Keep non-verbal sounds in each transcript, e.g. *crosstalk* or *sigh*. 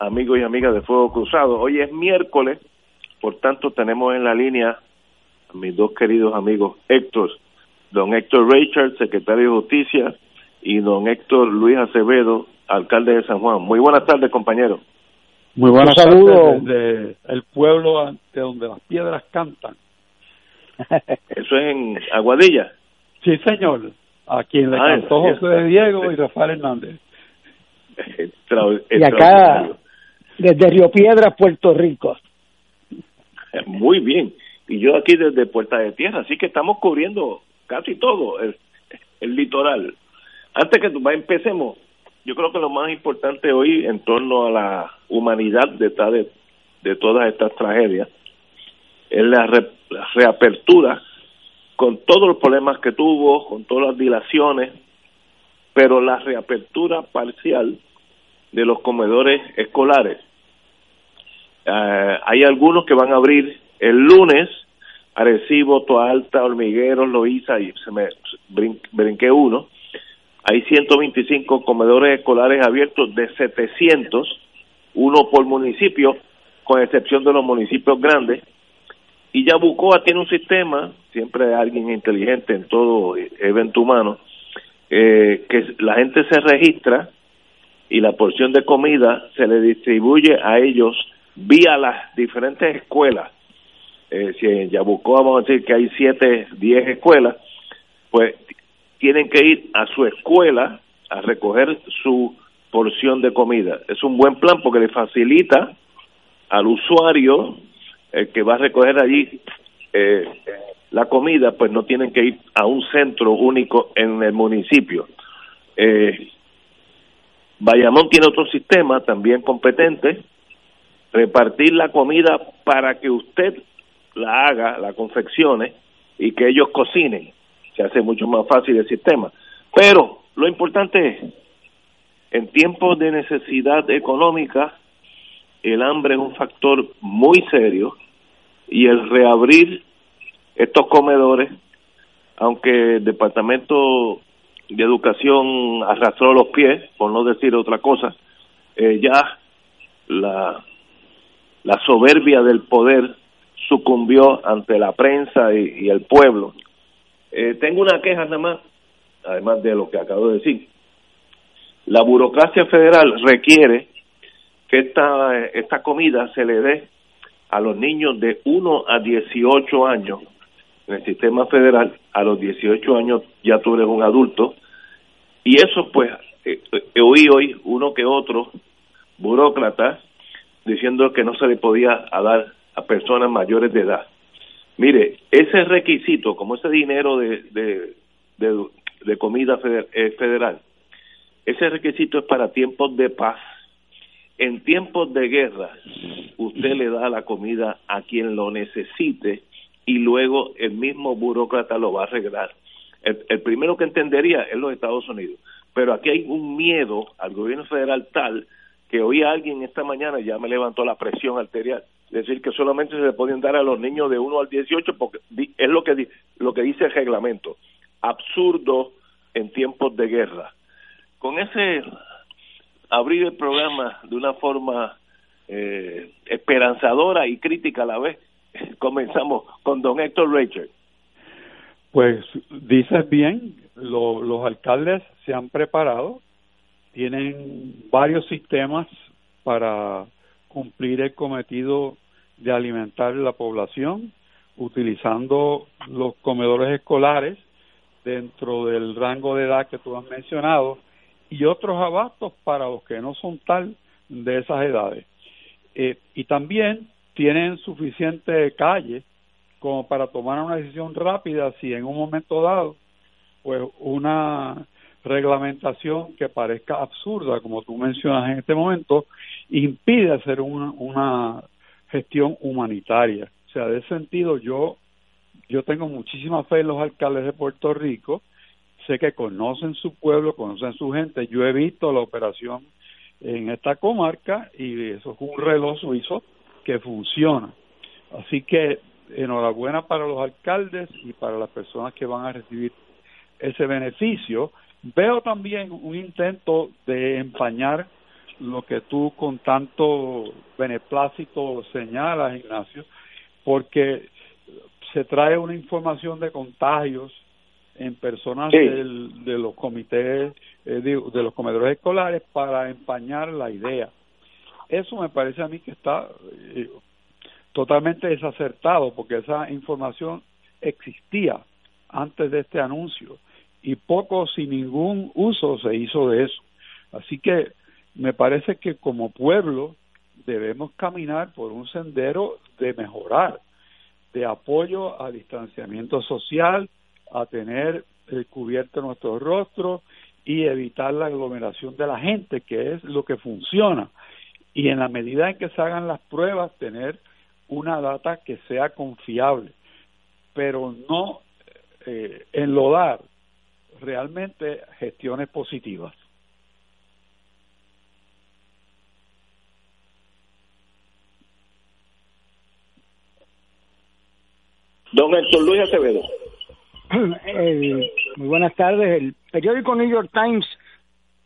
amigos y amigas de Fuego Cruzado. Hoy es miércoles, por tanto tenemos en la línea a mis dos queridos amigos Héctor, don Héctor Richard, secretario de Justicia, y don Héctor Luis Acevedo, alcalde de San Juan. Muy buenas tardes, compañeros. Muy buenas tardes desde el pueblo de donde las piedras cantan. *laughs* Eso es en Aguadilla. Sí, señor. A quien le Ah, cantó José de Diego y Rafael Hernández. *laughs* Extra- Y acá, extraordinario. Desde Río Piedras, Puerto Rico. Muy bien. Y yo aquí desde Puerta de Tierra, así que estamos cubriendo casi todo el, litoral. Antes que empecemos, yo creo que lo más importante hoy en torno a la humanidad detrás de, de todas estas tragedias es la, re- la reapertura con todos los problemas que tuvo, con todas las dilaciones, pero la reapertura parcial de los comedores escolares. Eh, hay algunos que van a abrir el lunes, Arecibo, Toa Alta, Hormigueros, Loíza, y se me brin- brinqué uno. Hay 125 comedores escolares abiertos de 700, uno por municipio, con excepción de los municipios grandes. Y Yabucoa tiene un sistema, siempre hay alguien inteligente en todo evento humano, eh, que la gente se registra y la porción de comida se le distribuye a ellos vía las diferentes escuelas. Eh, si en Yabucoa vamos a decir que hay siete, diez escuelas, pues tienen que ir a su escuela a recoger su porción de comida. Es un buen plan porque le facilita al usuario el que va a recoger allí eh, la comida, pues no tienen que ir a un centro único en el municipio. Eh, Bayamón tiene otro sistema también competente, repartir la comida para que usted la haga, la confeccione y que ellos cocinen. Se hace mucho más fácil el sistema. Pero lo importante es, en tiempos de necesidad económica, el hambre es un factor muy serio y el reabrir estos comedores, aunque el Departamento de Educación arrastró los pies, por no decir otra cosa, eh, ya la, la soberbia del poder sucumbió ante la prensa y, el pueblo. Eh, tengo una queja nada más, además de lo que acabo de decir. La burocracia federal requiere que esta, esta comida se le dé a los niños de 1 a 18 años en el sistema federal. A los 18 años ya tú eres un adulto. Y eso, pues, eh, eh, oí hoy uno que otro burócrata diciendo que no se le podía dar a personas mayores de edad. Mire, ese requisito, como ese dinero de, de, de, de comida eh, federal, ese requisito es para tiempos de paz. En tiempos de guerra, usted le da la comida a quien lo necesite y luego el mismo burócrata lo va a arreglar. El, el primero que entendería es los Estados Unidos. Pero aquí hay un miedo al gobierno federal tal que oí a alguien esta mañana, ya me levantó la presión arterial, decir que solamente se le pueden dar a los niños de 1 al 18 porque es lo que, lo que dice el reglamento. Absurdo en tiempos de guerra. Con ese abrir el programa de una forma eh, esperanzadora y crítica a la vez, *laughs* comenzamos con don Héctor Richard. Pues dices bien, lo- los alcaldes se han preparado, tienen varios sistemas para cumplir el cometido de alimentar la población utilizando los comedores escolares dentro del rango de edad que tú has mencionado y otros abastos para los que no son tal de esas edades. Eh, y también tienen suficiente calle como para tomar una decisión rápida si en un momento dado pues una reglamentación que parezca absurda como tú mencionas en este momento impide hacer una, una gestión humanitaria o sea de ese sentido yo yo tengo muchísima fe en los alcaldes de Puerto Rico sé que conocen su pueblo conocen su gente yo he visto la operación en esta comarca y eso es un reloj suizo que funciona. Así que enhorabuena para los alcaldes y para las personas que van a recibir ese beneficio. Veo también un intento de empañar lo que tú con tanto beneplácito señalas, Ignacio, porque se trae una información de contagios en personas del, de los comités, eh, de, los comedores escolares para empañar la idea. Eso me parece a mí que está eh, totalmente desacertado porque esa información existía antes de este anuncio y poco sin ningún uso se hizo de eso. Así que me parece que como pueblo debemos caminar por un sendero de mejorar, de apoyo al distanciamiento social, a tener eh, cubierto nuestro rostro y evitar la aglomeración de la gente, que es lo que funciona. Y en la medida en que se hagan las pruebas, tener una data que sea confiable, pero no eh, enlodar realmente gestiones positivas. Don Héctor Luis Acevedo. *clears throat* muy buenas tardes. El periódico New York Times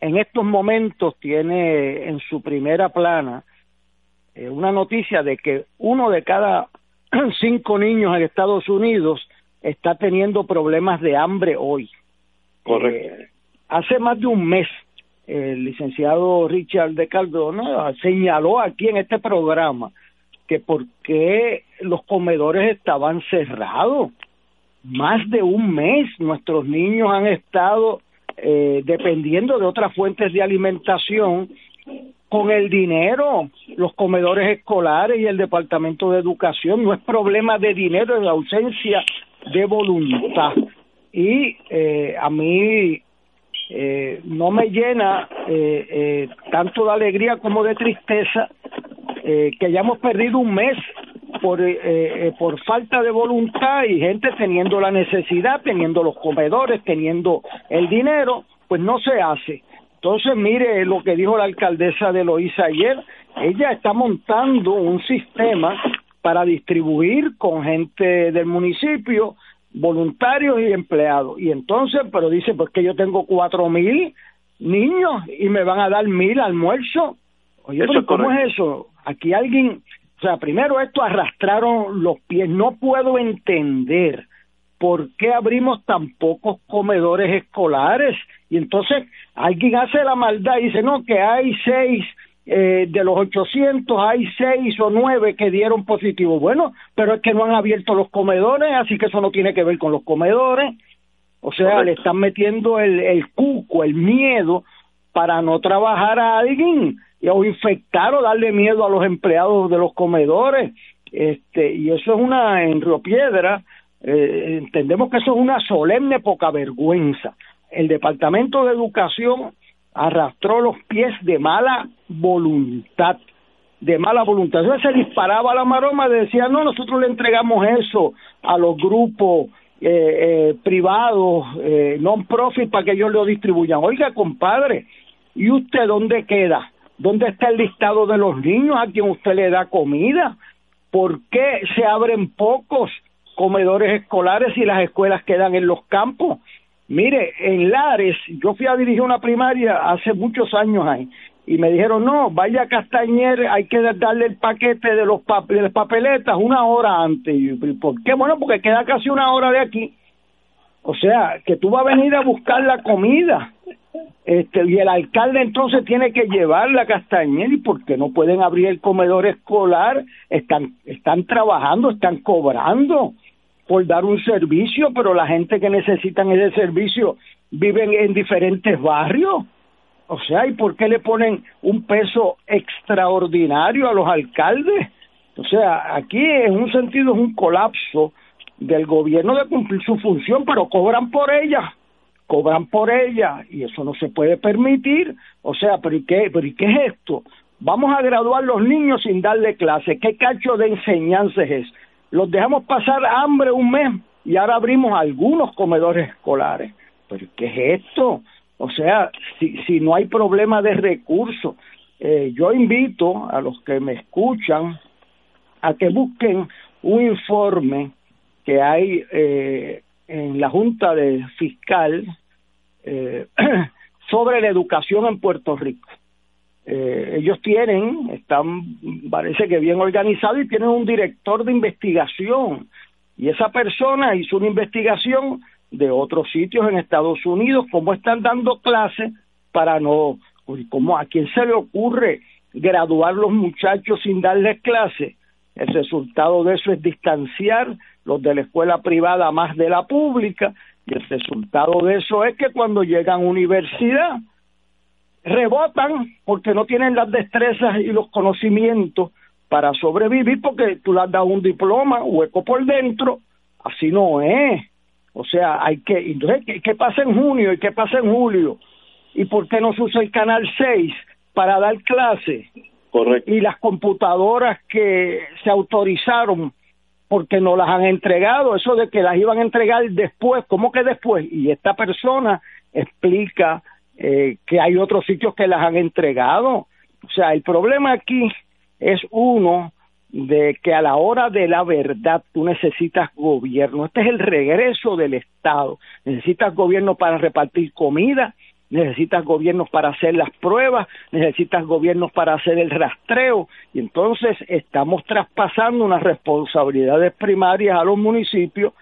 en estos momentos tiene en su primera plana eh, una noticia de que uno de cada *clears throat* cinco niños en Estados Unidos está teniendo problemas de hambre hoy. Correcto. Eh, hace más de un mes el licenciado Richard de Cardona señaló aquí en este programa que por qué los comedores estaban cerrados más de un mes nuestros niños han estado eh, dependiendo de otras fuentes de alimentación con el dinero, los comedores escolares y el Departamento de Educación. No es problema de dinero, es ausencia de voluntad. Y eh, a mí eh, no me llena eh, eh, tanto de alegría como de tristeza eh, que hayamos perdido un mes por, eh, por falta de voluntad y gente teniendo la necesidad, teniendo los comedores, teniendo el dinero, pues no se hace. Entonces, mire lo que dijo la alcaldesa de Loíza ayer, ella está montando un sistema para distribuir con gente del municipio, voluntarios y empleados. Y entonces, pero dice, pues que yo tengo cuatro mil niños y me van a dar mil almuerzos. Oye, ¿cómo es eso? Aquí alguien o sea, primero esto arrastraron los pies. No puedo entender por qué abrimos tan pocos comedores escolares. Y entonces alguien hace la maldad y dice, no, que hay seis, eh, de los 800 hay seis o nueve que dieron positivo. Bueno, pero es que no han abierto los comedores, así que eso no tiene que ver con los comedores. O sea, le están metiendo el, el cuco, el miedo para no trabajar a alguien o infectar o darle miedo a los empleados de los comedores este y eso es una en Río Piedra eh, entendemos que eso es una solemne poca vergüenza el departamento de educación arrastró los pies de mala voluntad de mala voluntad. Entonces se disparaba la maroma, decía, no, nosotros le entregamos eso a los grupos eh, eh, privados, eh, non-profit, para que ellos lo distribuyan. Oiga, compadre, ¿y usted dónde queda? ¿Dónde está el listado de los niños a quien usted le da comida? ¿Por qué se abren pocos comedores escolares y las escuelas quedan en los campos? Mire, en Lares, yo fui a dirigir una primaria hace muchos años ahí y me dijeron, no, vaya a Castañer, hay que darle el paquete de, los las papeletas una hora antes. Y, ¿Por qué? Bueno, porque queda casi una hora de aquí. O sea, que tú vas a venir a buscar la comida este, y el alcalde entonces tiene que llevar la Castañeda y porque no pueden abrir el comedor escolar, están, están trabajando, están cobrando por dar un servicio, pero la gente que necesitan ese servicio viven en diferentes barrios. O sea, ¿y por qué le ponen un peso extraordinario a los alcaldes? O sea, aquí en un sentido es un colapso del gobierno de cumplir su función, pero cobran por ella, cobran por ella y eso no se puede permitir. O sea, ¿pero y qué, pero ¿y qué es esto? Vamos a graduar los niños sin darle clase. ¿Qué cacho de enseñanza es? Los dejamos pasar hambre un mes y ahora abrimos algunos comedores escolares. ¿Pero qué es esto? O sea, si, si no hay problema de recursos, eh, yo invito a los que me escuchan a que busquen un informe que hay eh, en la Junta de Fiscal eh, *clears throat* sobre la educación en Puerto Rico. Eh, ellos tienen, están, parece que bien organizados y tienen un director de investigación. Y esa persona hizo una investigación de otros sitios en Estados Unidos, cómo están dando clases para no, cómo a quién se le ocurre graduar los muchachos sin darles clases. El resultado de eso es distanciar los de la escuela privada más de la pública y el resultado de eso es que cuando llegan a universidad rebotan porque no tienen las destrezas y los conocimientos para sobrevivir porque tú le has dado un diploma hueco por dentro, así no es. O sea, hay que, entonces, ¿qué, ¿qué, pasa en junio y qué pasa en julio? ¿Y por qué no se usa el canal 6 para dar clase? Correcto. Y las computadoras que se autorizaron porque no las han entregado, eso de que las iban a entregar después, ¿cómo que después? Y esta persona explica eh, que hay otros sitios que las han entregado. O sea, el problema aquí es uno de que a la hora de la verdad tú necesitas gobierno. Este es el regreso del Estado. Necesitas gobierno para repartir comida, necesitas gobiernos para hacer las pruebas, necesitas gobiernos para hacer el rastreo y entonces estamos traspasando unas responsabilidades primarias a los municipios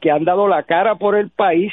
que han dado la cara por el país,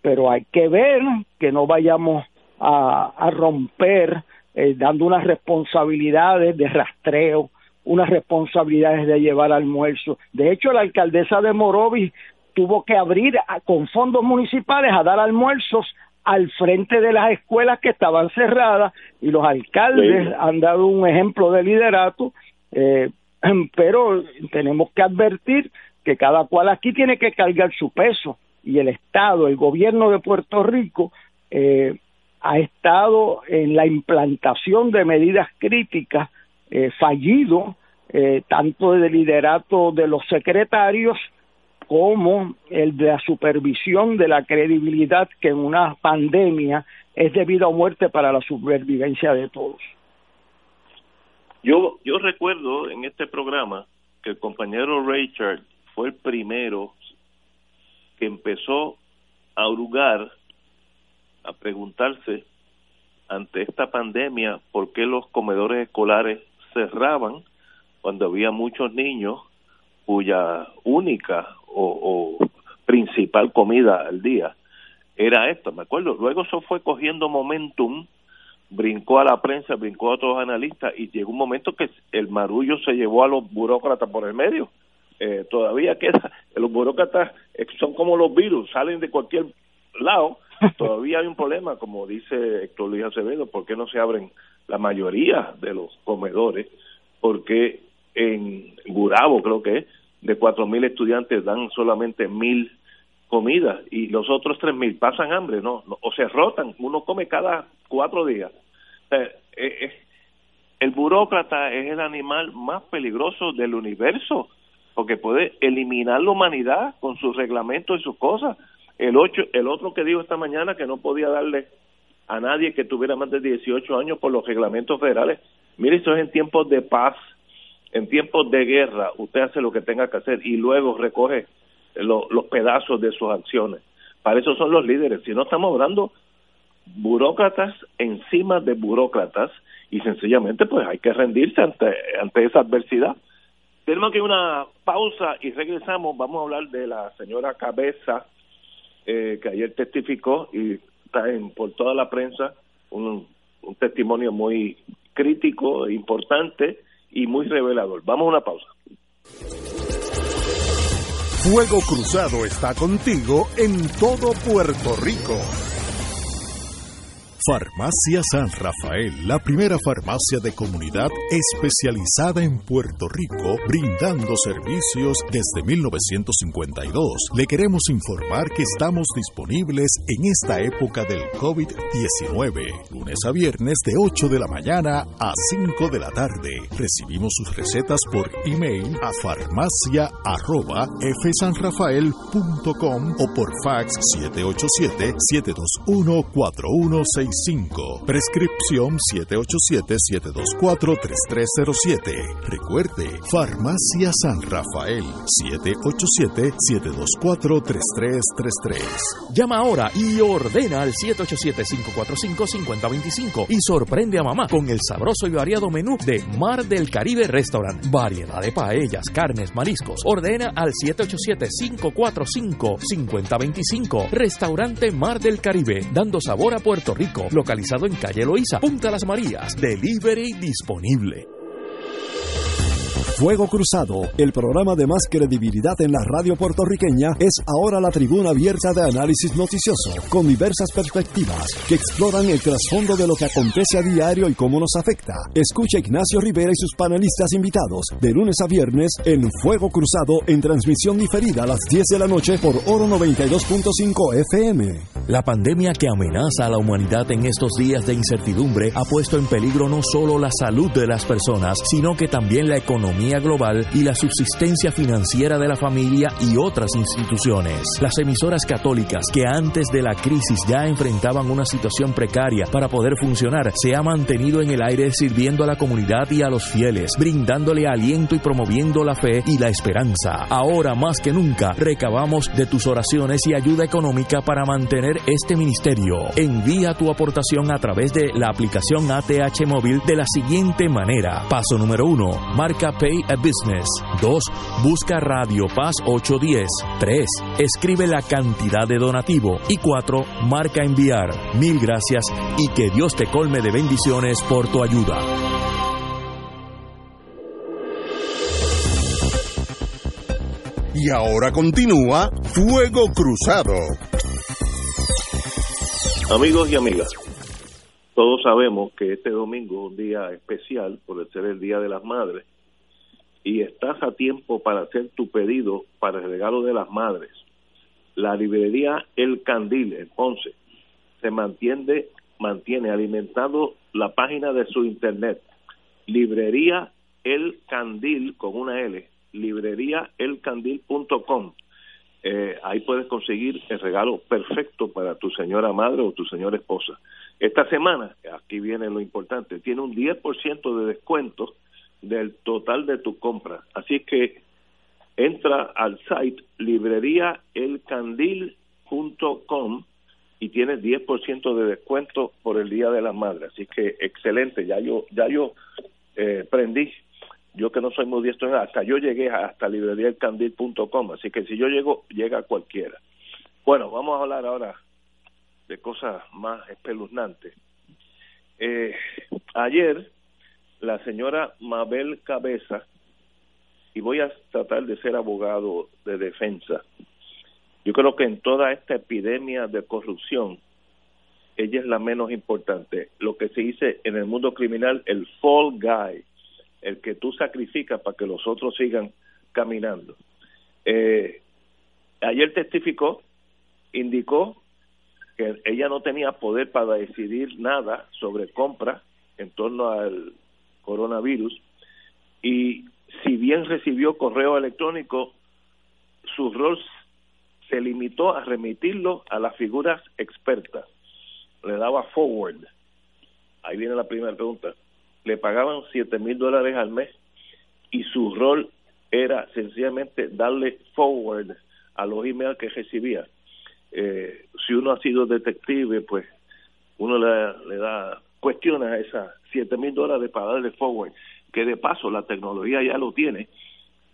pero hay que ver que no vayamos a, romper eh, dando unas responsabilidades de rastreo, unas responsabilidades de llevar almuerzo. De hecho, la alcaldesa de Morovis tuvo que abrir a, con fondos municipales a dar almuerzos al frente de las escuelas que estaban cerradas y los alcaldes sí. han dado un ejemplo de liderato, eh, *clears throat* pero tenemos que advertir que cada cual aquí tiene que cargar su peso y el Estado, el gobierno de Puerto Rico, eh, ha estado en la implantación de medidas críticas eh, fallido, eh, tanto de liderato de los secretarios como el de la supervisión de la credibilidad que en una pandemia es debido a muerte para la supervivencia de todos. Yo, yo recuerdo en este programa que el compañero Richard fue el primero que empezó a hurgar, a preguntarse ante esta pandemia por qué los comedores escolares cerraban cuando había muchos niños cuya única o, o principal comida al día era esto, me acuerdo. Luego eso fue cogiendo momentum, brincó a la prensa, brincó a otros analistas y llegó un momento que el marullo se llevó a los burócratas por el medio. Eh, todavía queda, *laughs* los burócratas son como los virus, salen de cualquier lado. *laughs* Todavía hay un problema, como dice Héctor Luis Acevedo, ¿por qué no se abren la mayoría de los comedores? Porque en Gurabo, creo que es, de cuatro mil estudiantes dan solamente mil comidas y los otros tres mil pasan hambre, ¿no? O se rotan, uno come cada cuatro días. Eh, eh, el burócrata es el animal más peligroso del universo porque puede eliminar la humanidad con sus reglamentos y sus cosas. El, ocho, el otro que dijo esta mañana que no podía darle a nadie que tuviera más de 18 años por los reglamentos federales. Mire, esto es en tiempos de paz en tiempos de guerra usted hace lo que tenga que hacer y luego recoge lo, los pedazos de sus acciones. Para eso son los líderes. Si no estamos hablando burócratas encima de burócratas y sencillamente pues hay que rendirse ante, ante esa adversidad. Tenemos que una pausa y regresamos. Vamos a hablar de la señora Cabeza eh, que ayer testificó y en, por toda la prensa, un, un testimonio muy crítico, importante y muy revelador. Vamos a una pausa. Fuego Cruzado está contigo en todo Puerto Rico. Farmacia San Rafael, la primera farmacia de comunidad especializada en Puerto Rico, brindando servicios desde 1952. Le queremos informar que estamos disponibles en esta época del COVID-19, lunes a viernes de 8 de la mañana a 5 de la tarde. Recibimos sus recetas por email a farmacia.fsanrafael.com o por fax 787 721 4165 Prescripción 787-724-3307. Recuerde, Farmacia San Rafael, 787-724-3333. Llama ahora y ordena al 787-545-5025 y sorprende a mamá con el sabroso y variado menú de Mar del Caribe Restaurant. Variedad de paellas, carnes, mariscos. Ordena al 787-545-5025. Restaurante Mar del Caribe, dando sabor a Puerto Rico localizado en calle Loíza, Punta Las Marías. Delivery disponible. Fuego Cruzado, el programa de más credibilidad en la radio puertorriqueña, es ahora la tribuna abierta de análisis noticioso, con diversas perspectivas que exploran el trasfondo de lo que acontece a diario y cómo nos afecta. Escucha Ignacio Rivera y sus panelistas invitados de lunes a viernes en Fuego Cruzado en transmisión diferida a las 10 de la noche por Oro 92.5 FM. La pandemia que amenaza a la humanidad en estos días de incertidumbre ha puesto en peligro no solo la salud de las personas, sino que también la economía global y la subsistencia financiera de la familia y otras instituciones. Las emisoras católicas que antes de la crisis ya enfrentaban una situación precaria para poder funcionar se ha mantenido en el aire sirviendo a la comunidad y a los fieles, brindándole aliento y promoviendo la fe y la esperanza. Ahora más que nunca recabamos de tus oraciones y ayuda económica para mantener este ministerio. Envía tu aportación a través de la aplicación ATH móvil de la siguiente manera. Paso número uno, marca Pay a Business. 2. Busca Radio Paz 810. 3. Escribe la cantidad de donativo. Y 4. Marca enviar. Mil gracias y que Dios te colme de bendiciones por tu ayuda. Y ahora continúa Fuego Cruzado. Amigos y amigas, todos sabemos que este domingo es un día especial por ser el Día de las Madres y estás a tiempo para hacer tu pedido para el regalo de las madres. La librería El Candil en Ponce se mantiene, mantiene alimentando la página de su internet. Librería El Candil con una L, libreriaelcandil.com. Eh, ahí puedes conseguir el regalo perfecto para tu señora madre o tu señora esposa. Esta semana, aquí viene lo importante, tiene un 10% de descuento del total de tu compra. Así que entra al site libreriaelcandil.com y tienes 10% de descuento por el Día de la Madre. Así que excelente, ya yo ya yo eh, prendí, yo que no soy muy diestro, hasta yo llegué hasta libreriaelcandil.com, así que si yo llego, llega cualquiera. Bueno, vamos a hablar ahora de cosas más espeluznantes. Eh, ayer la señora Mabel Cabeza, y voy a tratar de ser abogado de defensa. Yo creo que en toda esta epidemia de corrupción, ella es la menos importante. Lo que se dice en el mundo criminal, el fall guy, el que tú sacrificas para que los otros sigan caminando. Eh, ayer testificó, indicó que ella no tenía poder para decidir nada sobre compra en torno al coronavirus y si bien recibió correo electrónico, su rol se limitó a remitirlo a las figuras expertas. Le daba forward. Ahí viene la primera pregunta. Le pagaban 7 mil dólares al mes y su rol era sencillamente darle forward a los emails que recibía. Eh, si uno ha sido detective, pues uno le, le da cuestiona esa 7 mil dólares para darle forward, que de paso la tecnología ya lo tiene.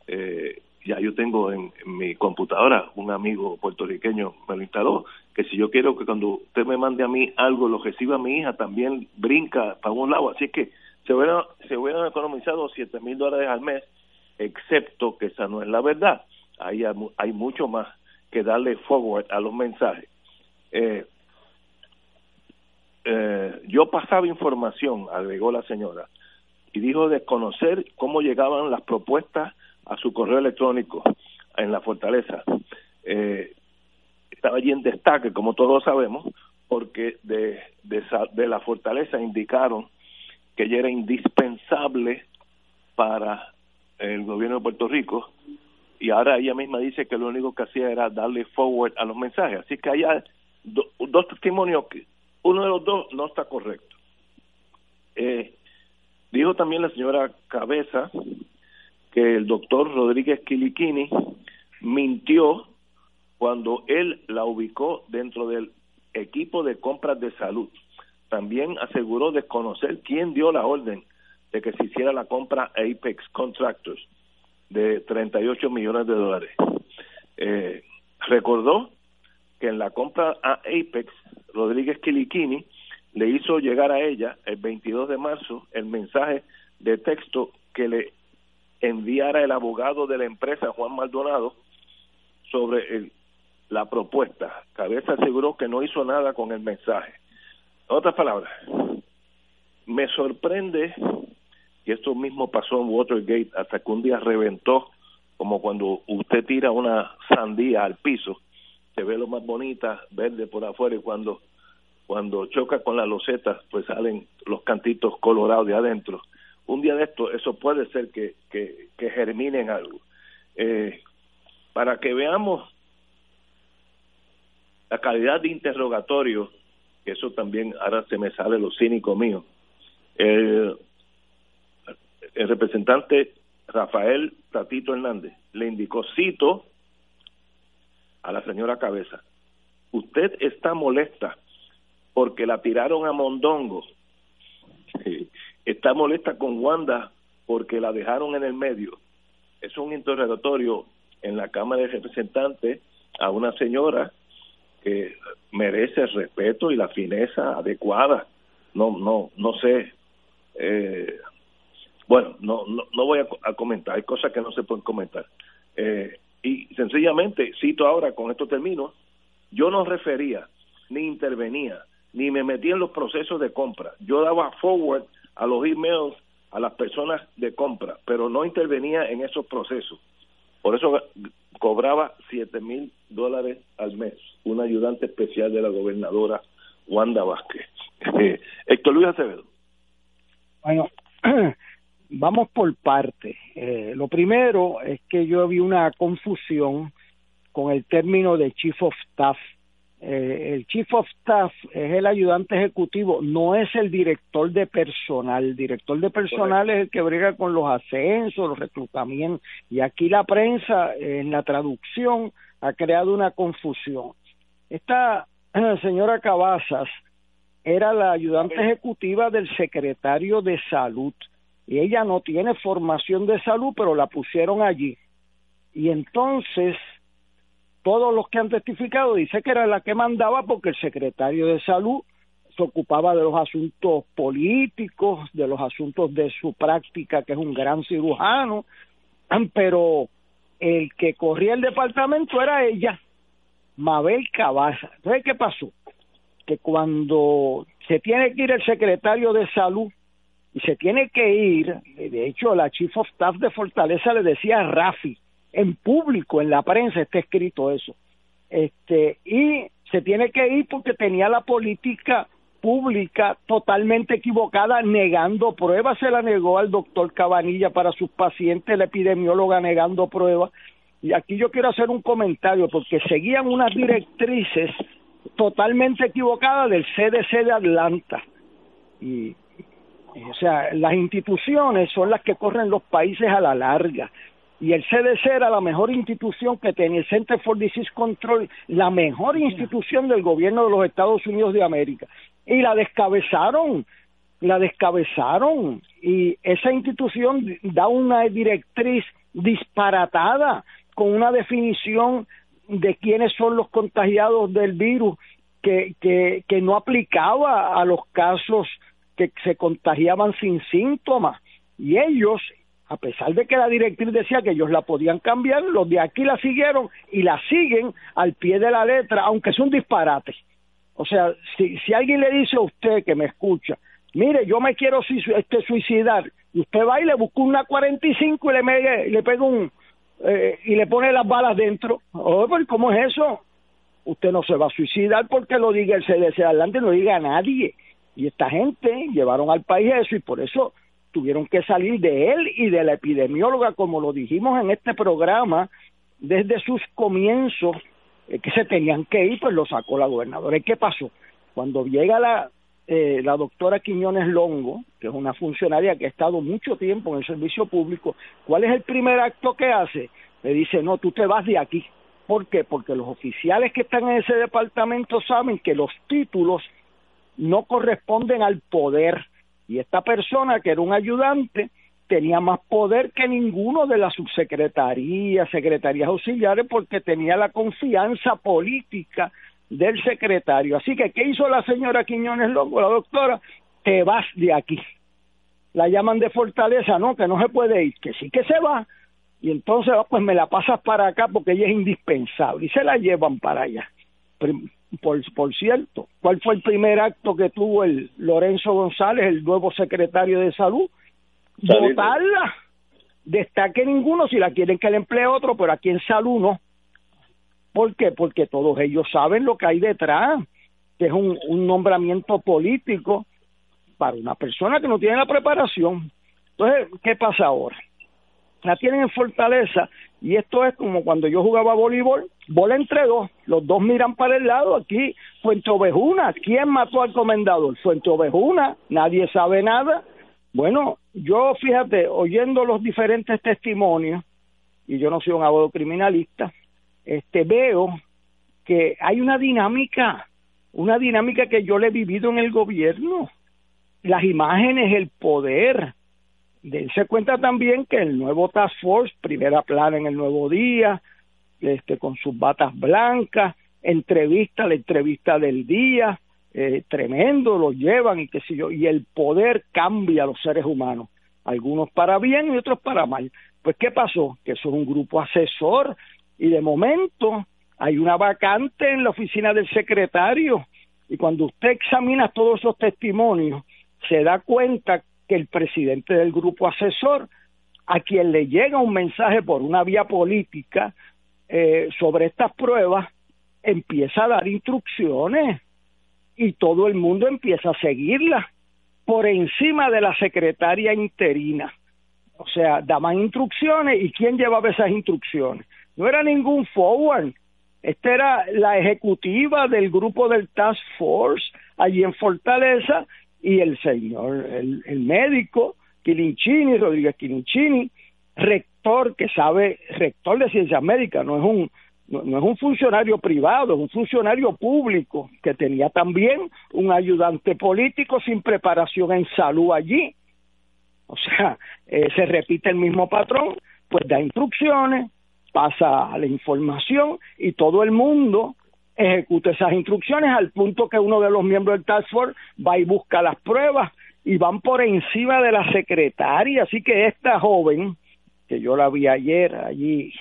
Eh, ya yo tengo en, mi computadora un amigo puertorriqueño me lo instaló que si yo quiero que cuando usted me mande a mí algo lo reciba mi hija también brinca para un lado. Así que se hubieran se hubieran economizado siete mil dólares al mes excepto que esa no es la verdad. Ahí hay, hay mucho más que darle forward a los mensajes. Eh, eh, yo pasaba información, agregó la señora, y dijo desconocer cómo llegaban las propuestas a su correo electrónico en la fortaleza. Eh, estaba allí en destaque, como todos sabemos, porque de, de, de la fortaleza indicaron que ella era indispensable para el gobierno de Puerto Rico y ahora ella misma dice que lo único que hacía era darle forward a los mensajes. Así que hay dos testimonios que uno de los dos no está correcto. Eh, dijo también la señora Cabeza que el doctor Rodríguez Quiliquini mintió cuando él la ubicó dentro del equipo de compras de salud. También aseguró desconocer quién dio la orden de que se hiciera la compra Apex Contractors de 38 millones de dólares. Eh, recordó que en la compra a Apex, Rodríguez Quiliquini le hizo llegar a ella el 22 de marzo el mensaje de texto que le enviara el abogado de la empresa, Juan Maldonado, sobre la propuesta. Cabeza aseguró que no hizo nada con el mensaje. En otras palabras, me sorprende, y esto mismo pasó en Watergate, hasta que un día reventó, como cuando usted tira una sandía al piso, se ve lo más bonita, verde por afuera, y cuando, cuando choca con la loseta, pues salen los cantitos colorados de adentro un día de esto eso puede ser que, que, que germine algo. Eh, para que veamos la calidad de interrogatorio, que eso también ahora se me sale lo cínico mío, el, el representante Rafael Tatito Hernández le indicó, cito a la señora Cabeza, usted está molesta porque la tiraron a Mondongo está molesta con Wanda porque la dejaron en el medio. Es un interrogatorio en la Cámara de Representantes a una señora que merece el respeto y la fineza adecuada. No, no, no sé. Eh, bueno, no, no, no voy a, comentar. Hay cosas que no se pueden comentar. Eh, y sencillamente, cito ahora, con esto termino, yo no refería, ni intervenía, ni me metía en los procesos de compra. Yo daba forward a los emails a las personas de compra, pero no intervenía en esos procesos. Por eso cobraba siete mil dólares al mes, un ayudante especial de la gobernadora Wanda Vázquez. *laughs* Héctor Luis Acevedo. Bueno, *clears throat* vamos por parte. Eh, lo primero es que yo vi una confusión con el término de Chief of Staff eh, el Chief of Staff es el ayudante ejecutivo, no es el director de personal. El director de personal es el que brega con los ascensos, los reclutamientos. Y aquí la prensa, en la traducción, ha creado una confusión. Esta eh, señora Cabazas era la ayudante ejecutiva del secretario de salud y ella no tiene formación de salud, pero la pusieron allí. Y entonces todos los que han testificado dice que era la que mandaba porque el secretario de salud se ocupaba de los asuntos políticos, de los asuntos de su práctica, que es un gran cirujano, *clears throat* pero el que corría el departamento era ella, Mabel Cabaza. Entonces, ¿qué pasó? Que cuando se tiene que ir el secretario de salud y se tiene que ir, de hecho la chief of staff de Fortaleza le decía a Rafi, en público, en la prensa está escrito eso. Este, y se tiene que ir porque tenía la política pública totalmente equivocada, negando pruebas, se la negó al doctor Cabanilla para sus pacientes, la epidemióloga negando pruebas. Y aquí yo quiero hacer un comentario, porque seguían unas directrices totalmente equivocadas del CDC de Atlanta. Y, o sea, las instituciones son las que corren los países a la larga y el CDC era la mejor institución que tenía, el Center for Disease Control, la mejor institución del gobierno de los Estados Unidos de América. Y la descabezaron, la descabezaron. Y esa institución da una directriz disparatada, con una definición de quiénes son los contagiados del virus que, que, que no aplicaba a los casos que se contagiaban sin síntomas. Y ellos, a pesar de que la directriz decía que ellos la podían cambiar, los de aquí la siguieron y la siguen al pie de la letra, aunque es un disparate. O sea, si, si alguien le dice a usted que me escucha, mire, yo me quiero este, suicidar, y usted va y le busca una 45 y le, le pega un, eh, y le pone las balas dentro. Oh, pues, ¿Cómo es eso? Usted no se va a suicidar porque lo diga el CDC adelante, no diga a nadie. Y esta gente llevaron al país eso y por eso tuvieron que salir de él y de la epidemióloga, como lo dijimos en este programa, desde sus comienzos, eh, que se tenían que ir, pues lo sacó la gobernadora. ¿Y qué pasó? Cuando llega la, eh, la doctora Quiñones Longo, que es una funcionaria que ha estado mucho tiempo en el servicio público, ¿cuál es el primer acto que hace? Le dice, no, tú te vas de aquí. ¿Por qué? Porque los oficiales que están en ese departamento saben que los títulos no corresponden al poder. Y esta persona, que era un ayudante, tenía más poder que ninguno de las subsecretarías, secretarías auxiliares, porque tenía la confianza política del secretario. Así que, ¿qué hizo la señora Quiñones Longo, la doctora? Te vas de aquí. La llaman de fortaleza, no, que no se puede ir, que sí que se va. Y entonces, ah, pues me la pasas para acá porque ella es indispensable. Y se la llevan para allá. Por, por cierto, ¿cuál fue el primer acto que tuvo el Lorenzo González, el nuevo secretario de salud? Votarla. Destaque ninguno si la quieren que le emplee otro, pero aquí en salud no. ¿Por qué? Porque todos ellos saben lo que hay detrás, que es un, un nombramiento político para una persona que no tiene la preparación. Entonces, ¿qué pasa ahora? La tienen en fortaleza y esto es como cuando yo jugaba voleibol, bola entre dos, los dos miran para el lado, aquí Fuente Ovejuna, ¿quién mató al comendador? Fuente Ovejuna, nadie sabe nada. Bueno, yo fíjate, oyendo los diferentes testimonios, y yo no soy un abogado criminalista, este veo que hay una dinámica, una dinámica que yo le he vivido en el gobierno. Las imágenes, el poder, dense cuenta también que el nuevo Task Force, primera plana en el nuevo día, este, con sus batas blancas, entrevista, la entrevista del día, eh, tremendo, lo llevan y qué sé yo, y el poder cambia a los seres humanos, algunos para bien y otros para mal. Pues, ¿qué pasó? Que son un grupo asesor y de momento hay una vacante en la oficina del secretario y cuando usted examina todos esos testimonios, se da cuenta que el presidente del grupo asesor, a quien le llega un mensaje por una vía política eh, sobre estas pruebas, empieza a dar instrucciones y todo el mundo empieza a seguirlas por encima de la secretaria interina. O sea, daban instrucciones y ¿quién llevaba esas instrucciones? No era ningún forward. Esta era la ejecutiva del grupo del Task Force allí en Fortaleza y el señor, el, el médico Quilinchini, Rodríguez Quilinchini, rector que sabe, rector de ciencias médicas, no es un no, es un funcionario privado, es un funcionario público que tenía también un ayudante político sin preparación en salud allí. O sea, eh, se repite el mismo patrón, pues da instrucciones, pasa la información y todo el mundo ejecute esas instrucciones al punto que uno de los miembros del Task Force va y busca las pruebas y van por encima de la secretaria. Así que esta joven, que yo la vi ayer allí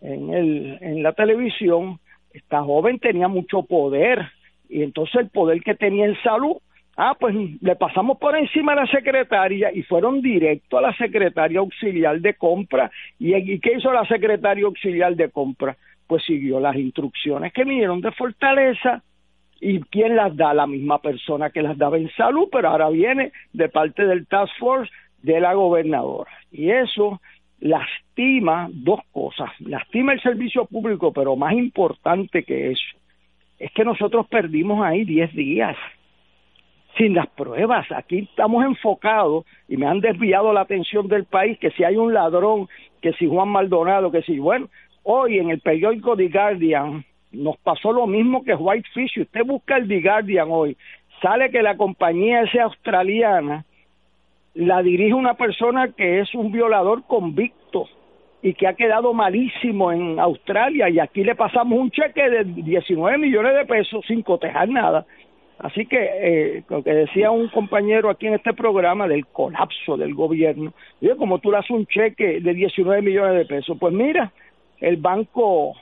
en, el, en la televisión, esta joven tenía mucho poder y entonces el poder que tenía en salud, ah, pues le pasamos por encima a la secretaria y fueron directo a la secretaria auxiliar de compra. ¿Y, y qué hizo la secretaria auxiliar de compra? Pues siguió las instrucciones que vinieron de Fortaleza y quién las da la misma persona que las daba en salud, pero ahora viene de parte del Task Force de la gobernadora. Y eso lastima dos cosas, lastima el servicio público, pero más importante que eso, es que nosotros perdimos ahí 10 días sin las pruebas. Aquí estamos enfocados y me han desviado la atención del país que si hay un ladrón, que si Juan Maldonado, que si, bueno, Hoy en el periódico The Guardian nos pasó lo mismo que Whitefish. Usted busca el The Guardian hoy, sale que la compañía esa australiana la dirige una persona que es un violador convicto y que ha quedado malísimo en Australia y aquí le pasamos un cheque de 19 millones de pesos sin cotejar nada. Así que eh, lo que decía un compañero aquí en este programa del colapso del gobierno, como tú le haces un cheque de 19 millones de pesos, pues mira, el banco,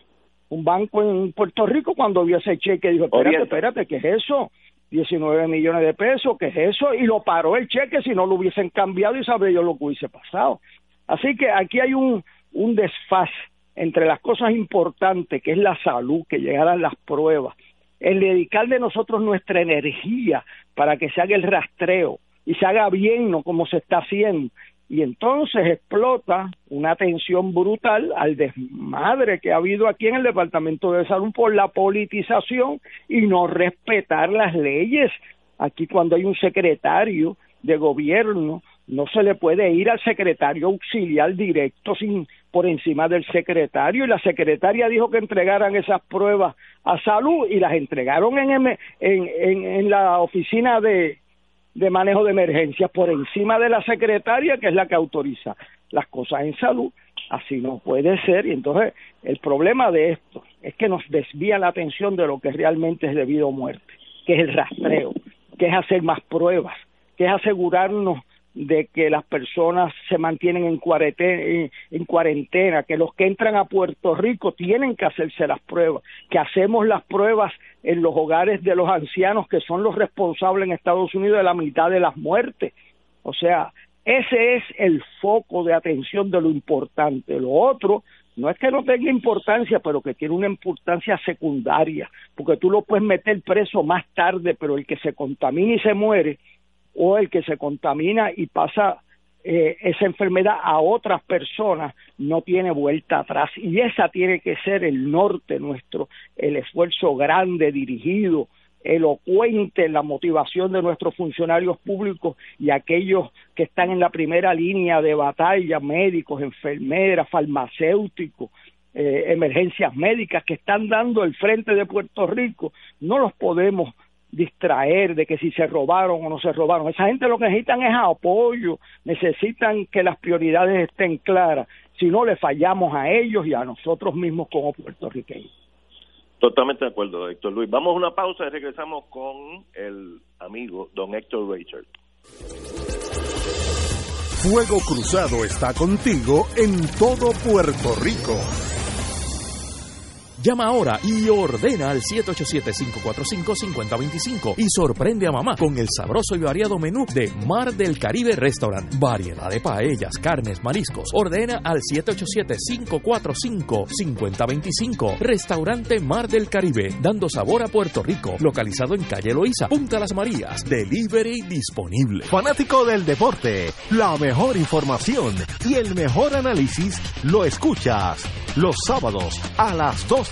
un banco en Puerto Rico cuando vio ese cheque dijo, espérate, espérate, ¿qué es eso? 19 millones de pesos, ¿qué es eso? Y lo paró el cheque si no lo hubiesen cambiado y sabría yo lo que hubiese pasado. Así que aquí hay un, un desfase entre las cosas importantes, que es la salud, que llegaran las pruebas, el dedicar de nosotros nuestra energía para que se haga el rastreo y se haga bien, no como se está haciendo. Y entonces explota una tensión brutal al desmadre que ha habido aquí en el Departamento de Salud por la politización y no respetar las leyes. Aquí cuando hay un secretario de gobierno no se le puede ir al secretario auxiliar directo sin por encima del secretario y la secretaria dijo que entregaran esas pruebas a salud y las entregaron en, en, en, en la oficina de, de manejo de emergencias por encima de la secretaria que es la que autoriza las cosas en salud. Así no puede ser. Y entonces el problema de esto es que nos desvía la atención de lo que realmente es debido a muerte que es el rastreo que es hacer más pruebas que es asegurarnos de que las personas se mantienen en cuarentena, en cuarentena, que los que entran a Puerto Rico tienen que hacerse las pruebas, que hacemos las pruebas en los hogares de los ancianos que son los responsables en Estados Unidos de la mitad de las muertes. O sea, ese es el foco de atención de lo importante. Lo otro no es que no tenga importancia, pero que tiene una importancia secundaria, porque tú lo puedes meter preso más tarde, pero el que se contamina y se muere, o el que se contamina y pasa eh, esa enfermedad a otras personas no tiene vuelta atrás. Y esa tiene que ser el norte nuestro, el esfuerzo grande, dirigido, elocuente en la motivación de nuestros funcionarios públicos y aquellos que están en la primera línea de batalla, médicos, enfermeras, farmacéuticos, eh, emergencias médicas que están dando el frente de Puerto Rico, no los podemos distraer de que si se robaron o no se robaron. Esa gente lo que necesitan es apoyo, necesitan que las prioridades estén claras. Si no, le fallamos a ellos y a nosotros mismos como puertorriqueños. Totalmente de acuerdo, Héctor Luis. Vamos a una pausa y regresamos con el amigo don Héctor Richard. Fuego Cruzado está contigo en todo Puerto Rico. Llama ahora y ordena al 787-545-5025 y sorprende a mamá con el sabroso y variado menú de Mar del Caribe Restaurant. Variedad de paellas, carnes, mariscos. Ordena al 787-545-5025. Restaurante Mar del Caribe, dando sabor a Puerto Rico. Localizado en calle Loíza, Punta Las Marías. Delivery disponible. Fanático del deporte, la mejor información y el mejor análisis lo escuchas los sábados a las 2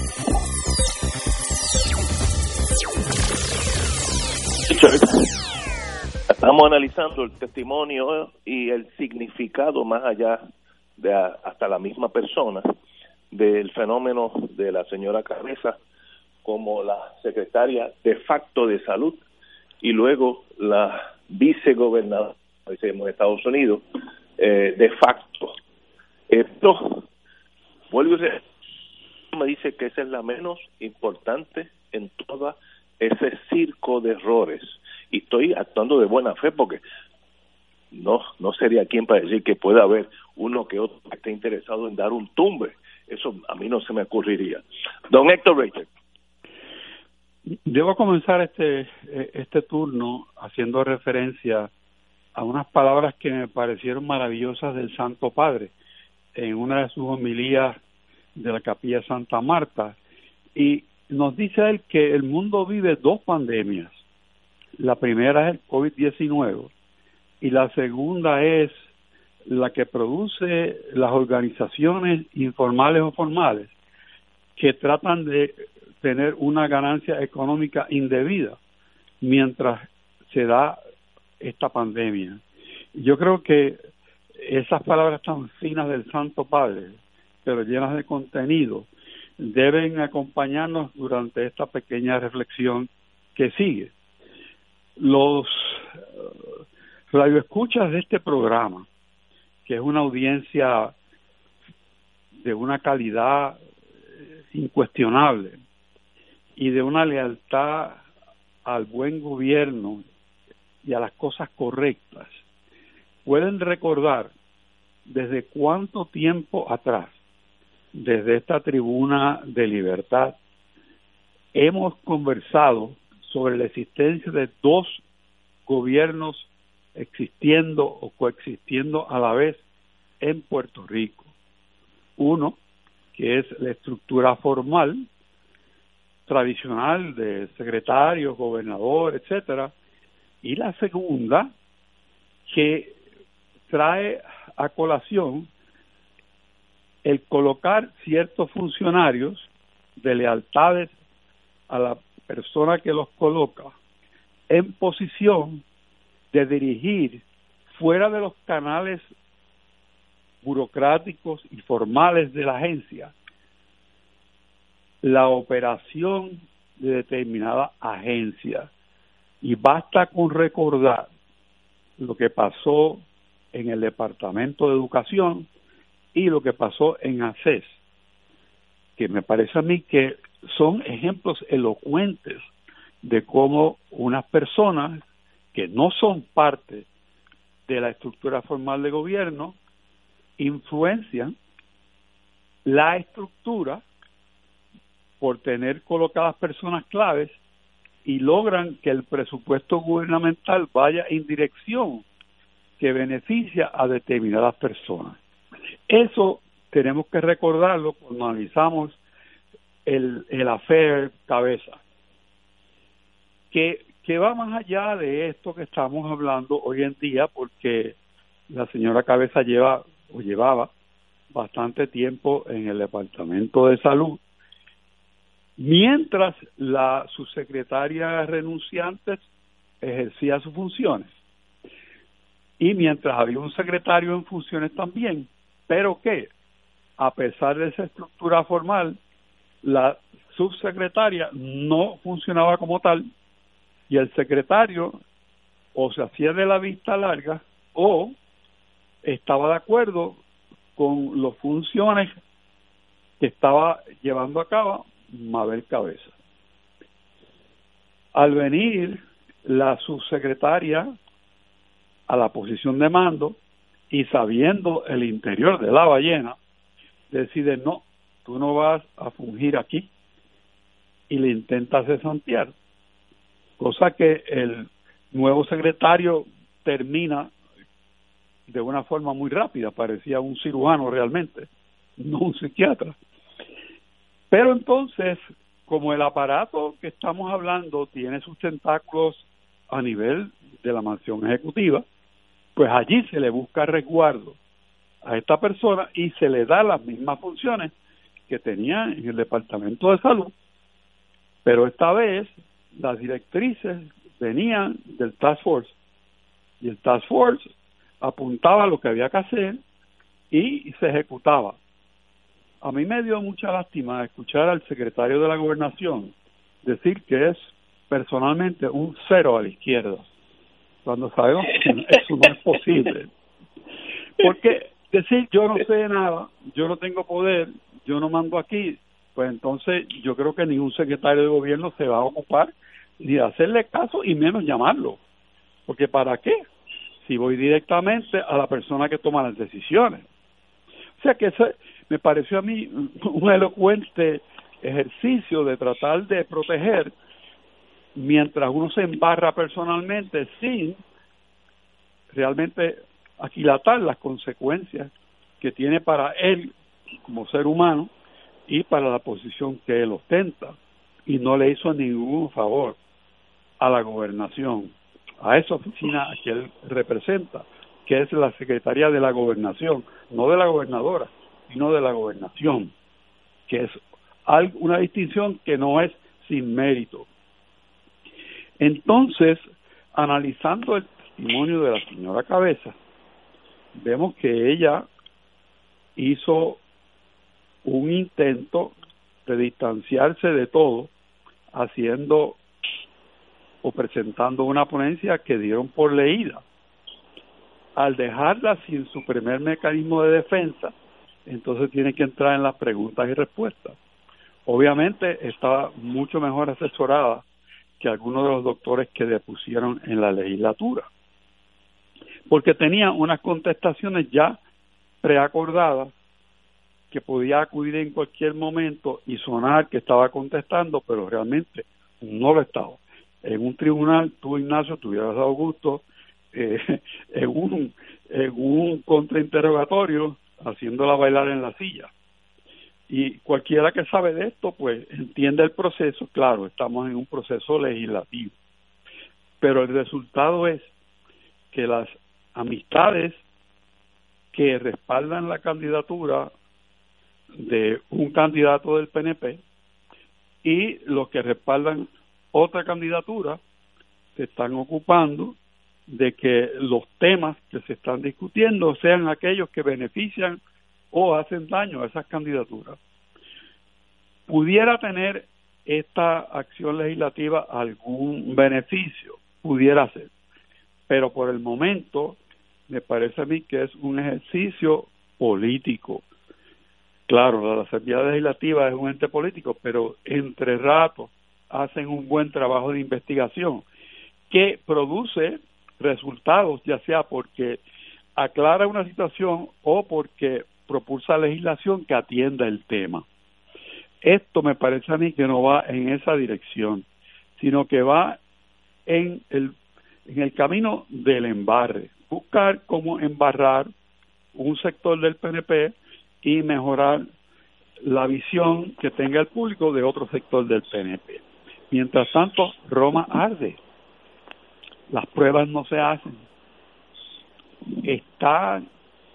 Estamos analizando el testimonio y el significado más allá de hasta la misma persona del fenómeno de la señora Cabeza como la secretaria de facto de salud y luego la vicegobernadora, en Estados Unidos, eh, de facto. Esto, vuelvo a me dice que esa es la menos importante en todo ese circo de errores. Y estoy actuando de buena fe porque no no sería quien para decir que pueda haber uno que otro que esté interesado en dar un tumbe. Eso a mí no se me ocurriría. Don Héctor Richard. Debo comenzar este, este turno haciendo referencia a unas palabras que me parecieron maravillosas del Santo Padre en una de sus homilías de la Capilla Santa Marta. Y nos dice él que el mundo vive dos pandemias. La primera es el COVID-19 y la segunda es la que produce las organizaciones informales o formales que tratan de tener una ganancia económica indebida mientras se da esta pandemia. Yo creo que esas palabras tan finas del Santo Padre, pero llenas de contenido, deben acompañarnos durante esta pequeña reflexión que sigue. Los radioescuchas de este programa, que es una audiencia de una calidad eh, incuestionable y de una lealtad al buen gobierno y a las cosas correctas, pueden recordar desde cuánto tiempo atrás, desde esta tribuna de libertad, hemos conversado sobre la existencia de dos gobiernos existiendo o coexistiendo a la vez en Puerto Rico. Uno, que es la estructura formal, tradicional de secretario, gobernador, etcétera, y la segunda, que trae a colación el colocar ciertos funcionarios de lealtades a la persona que los coloca en posición de dirigir fuera de los canales burocráticos y formales de la agencia la operación de determinada agencia. Y basta con recordar lo que pasó en el Departamento de Educación y lo que pasó en ACES, que me parece a mí que son ejemplos elocuentes de cómo unas personas que no son parte de la estructura formal de gobierno influencian la estructura por tener colocadas personas claves y logran que el presupuesto gubernamental vaya en dirección que beneficia a determinadas personas. Eso tenemos que recordarlo cuando analizamos el, el affair cabeza, que que va más allá de esto que estamos hablando hoy en día, porque la señora Cabeza lleva o llevaba bastante tiempo en el Departamento de Salud, mientras la subsecretaria renunciante ejercía sus funciones. Y mientras había un secretario en funciones también, pero que, a pesar de esa estructura formal, la subsecretaria no funcionaba como tal y el secretario o se hacía de la vista larga o estaba de acuerdo con las funciones que estaba llevando a cabo Mabel Cabeza. Al venir la subsecretaria a la posición de mando y sabiendo el interior de la ballena, decide no, tú no vas a fungir aquí y le intenta cesantear cosa que el nuevo secretario termina de una forma muy rápida, parecía un cirujano realmente, no un psiquiatra. Pero entonces, como el aparato que estamos hablando tiene sus tentáculos a nivel de la mansión ejecutiva, pues allí se le busca resguardo a esta persona y se le da las mismas funciones que tenía en el Departamento de Salud, pero esta vez las directrices venían del Task Force y el Task Force apuntaba lo que había que hacer y se ejecutaba. A mí me dio mucha lástima escuchar al secretario de la gobernación decir que es personalmente un cero a la izquierda, cuando sabemos que eso no es posible. Porque decir yo no sé nada, yo no tengo poder, yo no mando aquí, pues entonces yo creo que ningún secretario de gobierno se va a ocupar ni de hacerle caso y menos llamarlo. Porque ¿para qué? Si voy directamente a la persona que toma las decisiones. O sea que eso me pareció a mí un elocuente ejercicio de tratar de proteger mientras uno se embarra personalmente sin realmente aquilatar las consecuencias que tiene para él como ser humano y para la posición que él ostenta y no le hizo ningún favor a la gobernación, a esa oficina que él representa, que es la Secretaría de la Gobernación, no de la gobernadora, sino de la gobernación, que es una distinción que no es sin mérito. Entonces, analizando el testimonio de la señora Cabeza, vemos que ella hizo un intento de distanciarse de todo, haciendo o presentando una ponencia que dieron por leída. Al dejarla sin su primer mecanismo de defensa, entonces tiene que entrar en las preguntas y respuestas. Obviamente estaba mucho mejor asesorada que algunos de los doctores que depusieron en la legislatura, porque tenía unas contestaciones ya preacordadas que podía acudir en cualquier momento y sonar que estaba contestando, pero realmente no lo estaba. En un tribunal, tú, Ignacio, te hubieras dado gusto eh, *laughs* en, un, en un contrainterrogatorio haciéndola bailar en la silla. Y cualquiera que sabe de esto, pues entiende el proceso, claro, estamos en un proceso legislativo. Pero el resultado es que las amistades que respaldan la candidatura de un candidato del PNP y los que respaldan otra candidatura se están ocupando de que los temas que se están discutiendo sean aquellos que benefician o hacen daño a esas candidaturas. Pudiera tener esta acción legislativa algún beneficio, pudiera ser, pero por el momento me parece a mí que es un ejercicio político. Claro, la Asamblea Legislativa es un ente político, pero entre ratos hacen un buen trabajo de investigación que produce resultados, ya sea porque aclara una situación o porque propulsa legislación que atienda el tema. Esto me parece a mí que no va en esa dirección, sino que va en el, en el camino del embarre, buscar cómo embarrar un sector del PNP y mejorar la visión que tenga el público de otro sector del PNP. Mientras tanto, Roma arde las pruebas no se hacen. Está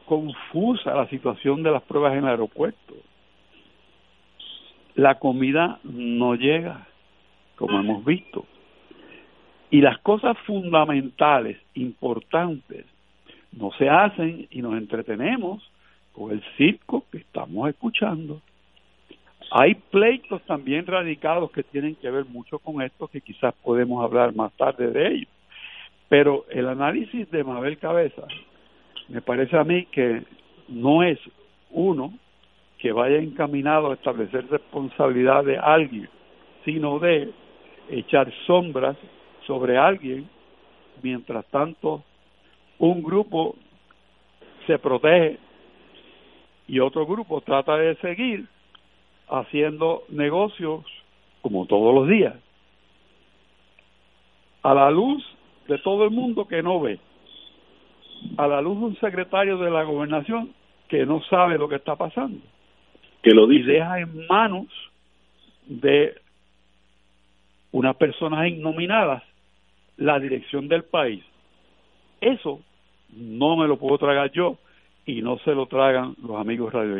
confusa la situación de las pruebas en el aeropuerto. La comida no llega, como hemos visto. Y las cosas fundamentales, importantes, no se hacen y nos entretenemos con el circo que estamos escuchando. Hay pleitos también radicados que tienen que ver mucho con esto, que quizás podemos hablar más tarde de ellos. Pero el análisis de Mabel Cabeza me parece a mí que no es uno que vaya encaminado a establecer responsabilidad de alguien, sino de echar sombras sobre alguien, mientras tanto un grupo se protege y otro grupo trata de seguir haciendo negocios como todos los días. A la luz de todo el mundo que no ve, a la luz de un secretario de la gobernación que no sabe lo que está pasando, que lo dice. y deja en manos de unas personas innominadas la dirección del país. Eso no me lo puedo tragar yo y no se lo tragan los amigos radio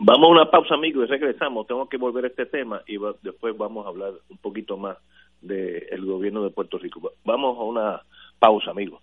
Vamos a una pausa, amigos, y regresamos. Tengo que volver a este tema y después vamos a hablar un poquito más del gobierno de Puerto Rico. Vamos a una pausa, amigos.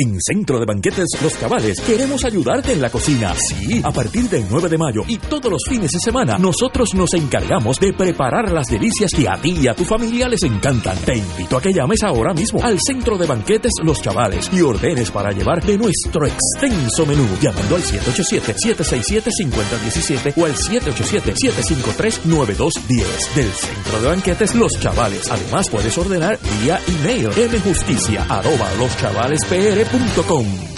En Centro de Banquetes Los Cabales queremos ayudarte en la cocina. Sí, a partir del 9 de mayo y todos los fines de semana, nosotros nos encargamos de preparar las delicias que a ti y a tu familia les encantan. Te invito a que llames ahora mismo al Centro de Banquetes Los Chavales y ordenes para llevar de nuestro extenso menú, llamando al 787-767-5017 o al 787-753-9210 del Centro de Banquetes Los Chavales. Además, puedes ordenar vía email mjusticia arroba loschavalespr.com.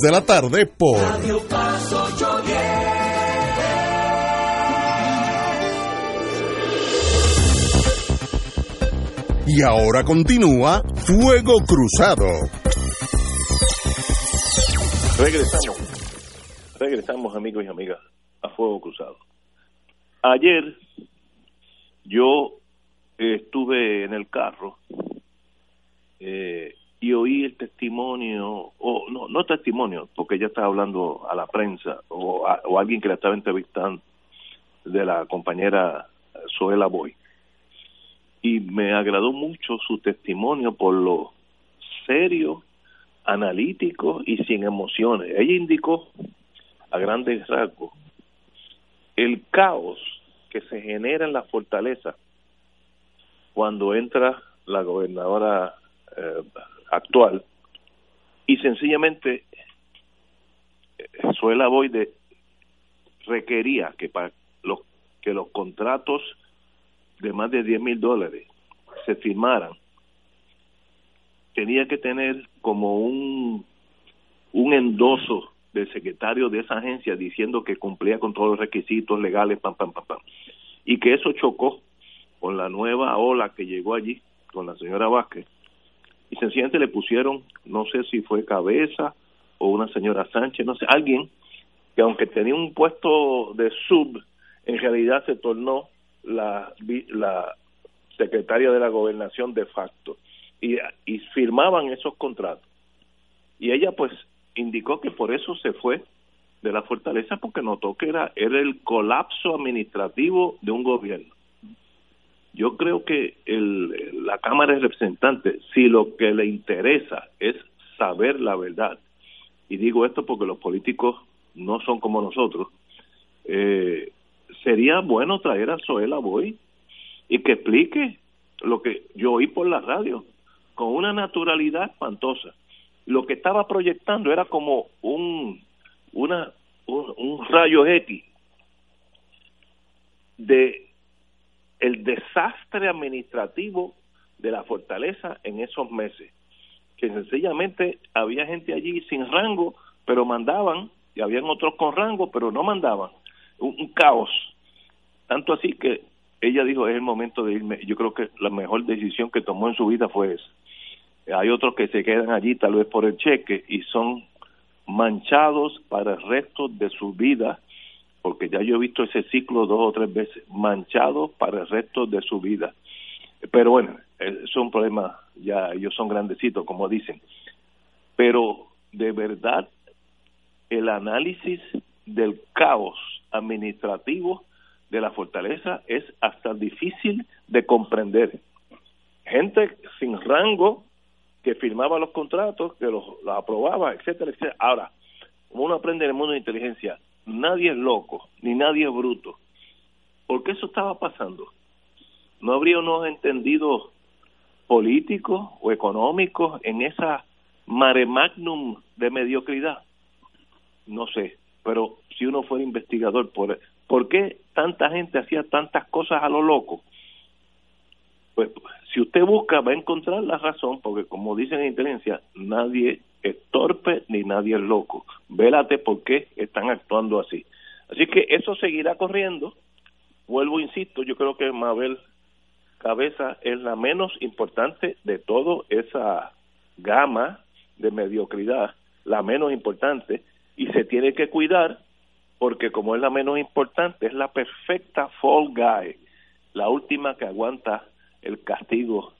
de la tarde por Radio Paz 810. Y ahora continúa Fuego Cruzado. Regresamos. Regresamos, amigos y amigas, a Fuego Cruzado. Ayer yo estuve en el carro eh, y oí el testimonio, o no, no testimonio, porque ella estaba hablando a la prensa o, a, o alguien que la estaba entrevistando, de la compañera Zoela Boy. Y me agradó mucho su testimonio por lo serio, analítico y sin emociones. Ella indicó a grandes rasgos el caos que se genera en la fortaleza cuando entra la gobernadora eh, actual y sencillamente eh, Suela Boide requería que para los que los contratos de más de 10 mil dólares se firmaran tenía que tener como un un endoso del secretario de esa agencia diciendo que cumplía con todos los requisitos legales pam pam pam pam. Y que eso chocó con la nueva ola que llegó allí con la señora Vázquez y sencillamente le pusieron, no sé si fue cabeza o una señora Sánchez, no sé, alguien que aunque tenía un puesto de sub, en realidad se tornó la, la secretaria de la gobernación de facto y, y firmaban esos contratos. Y ella pues indicó que por eso se fue de la fortaleza porque notó que era, era el colapso administrativo de un gobierno yo creo que el, la Cámara de Representantes, si lo que le interesa es saber la verdad, y digo esto porque los políticos no son como nosotros, eh, sería bueno traer a Zoela Boy y que explique lo que yo oí por la radio con una naturalidad espantosa. Lo que estaba proyectando era como un una un, un rayo X de el desastre administrativo de la fortaleza en esos meses, que sencillamente había gente allí sin rango, pero mandaban, y habían otros con rango, pero no mandaban. Un, caos. Tanto así que ella dijo, es el momento de irme. Yo creo que la mejor decisión que tomó en su vida fue esa. Hay otros que se quedan allí tal vez por el cheque y son manchados para el resto de su vida porque ya yo he visto ese ciclo dos o tres veces, manchado para el resto de su vida. Pero bueno, es un problema, ya ellos son grandecitos, como dicen. Pero de verdad el análisis del caos administrativo de la fortaleza es hasta difícil de comprender. Gente sin rango que firmaba los contratos, que los, aprobaba, etcétera, etcétera. Ahora, uno aprende en el mundo de inteligencia, nadie es loco, ni nadie es bruto. ¿Por qué eso estaba pasando? ¿No habría unos entendidos políticos o económicos en esa mare magnum de mediocridad? No sé, pero si uno fuera investigador, ¿por, ¿por qué tanta gente hacía tantas cosas a lo loco? Pues si usted busca va a encontrar la razón, porque como dicen en inteligencia, nadie es torpe ni nadie es loco. Vélate por qué están actuando así. Así que eso seguirá corriendo. Vuelvo, insisto, yo creo que Mabel Cabeza es la menos importante de toda esa gama de mediocridad, la menos importante, y se tiene que cuidar porque como es la menos importante, es la perfecta fall guy, la última que aguanta el castigo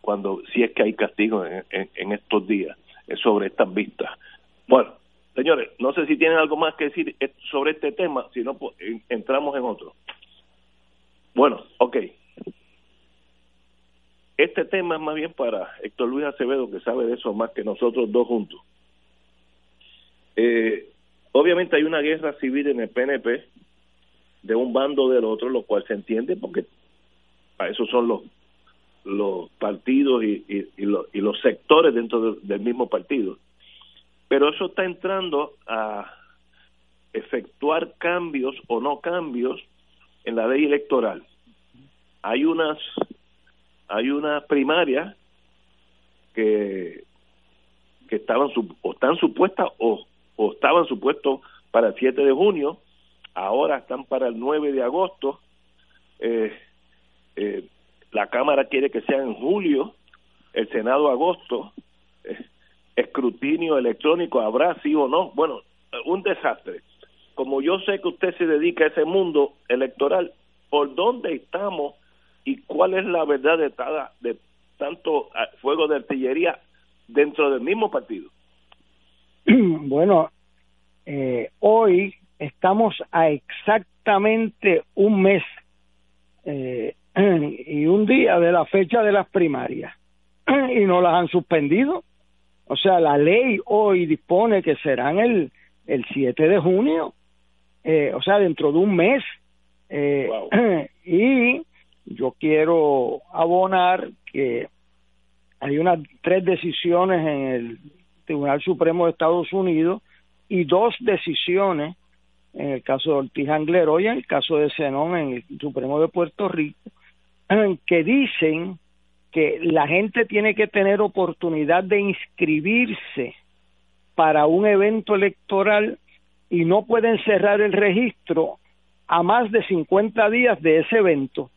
cuando si es que hay castigo en, estos días sobre estas vistas. Bueno, señores, no sé si tienen algo más que decir sobre este tema, si no pues, entramos en otro. Bueno, ok. Este tema es más bien para Héctor Luis Acevedo, que sabe de eso más que nosotros dos juntos. Eh, obviamente hay una guerra civil en el PNP de un bando del otro, lo cual se entiende porque para eso son los los partidos y, y, los sectores dentro del mismo partido. Pero eso está entrando a efectuar cambios o no cambios en la ley electoral. Hay unas hay unas primarias que que estaban o están supuestas o, o estaban supuestos para el 7 de junio, ahora están para el 9 de agosto. Eh, eh, la Cámara quiere que sea en julio, el Senado agosto, eh, escrutinio electrónico, ¿habrá sí o no? Bueno, un desastre. Como yo sé que usted se dedica a ese mundo electoral, ¿por dónde estamos y cuál es la verdad de, de tanto ah, fuego de artillería dentro del mismo partido? *clears throat* Bueno, eh, hoy estamos a exactamente un mes eh, y un día de la fecha de las primarias *clears throat* y no las han suspendido. O sea, la ley hoy dispone que serán el, el 7 de junio, eh, o sea, dentro de un mes. Eh, *clears throat* y yo quiero abonar que hay unas tres decisiones en el Tribunal Supremo de Estados Unidos y dos decisiones en el caso de Ortiz Anglero y en el caso de Zenón en el Supremo de Puerto Rico que dicen que la gente tiene que tener oportunidad de inscribirse para un evento electoral y no pueden cerrar el registro a más de 50 días de ese evento.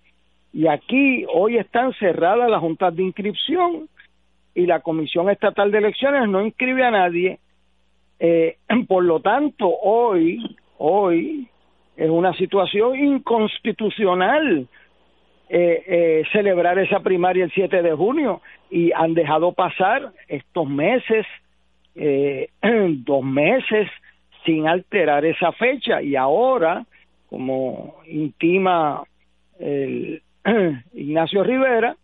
Y aquí hoy están cerradas las juntas de inscripción y la Comisión Estatal de Elecciones no inscribe a nadie. Eh, *clears throat* por lo tanto, hoy, hoy es una situación inconstitucional eh, eh, celebrar esa primaria el 7 de junio y han dejado pasar estos meses, eh, *clears throat* dos meses, sin alterar esa fecha. Y ahora, como intima el *clears throat* Ignacio Rivera,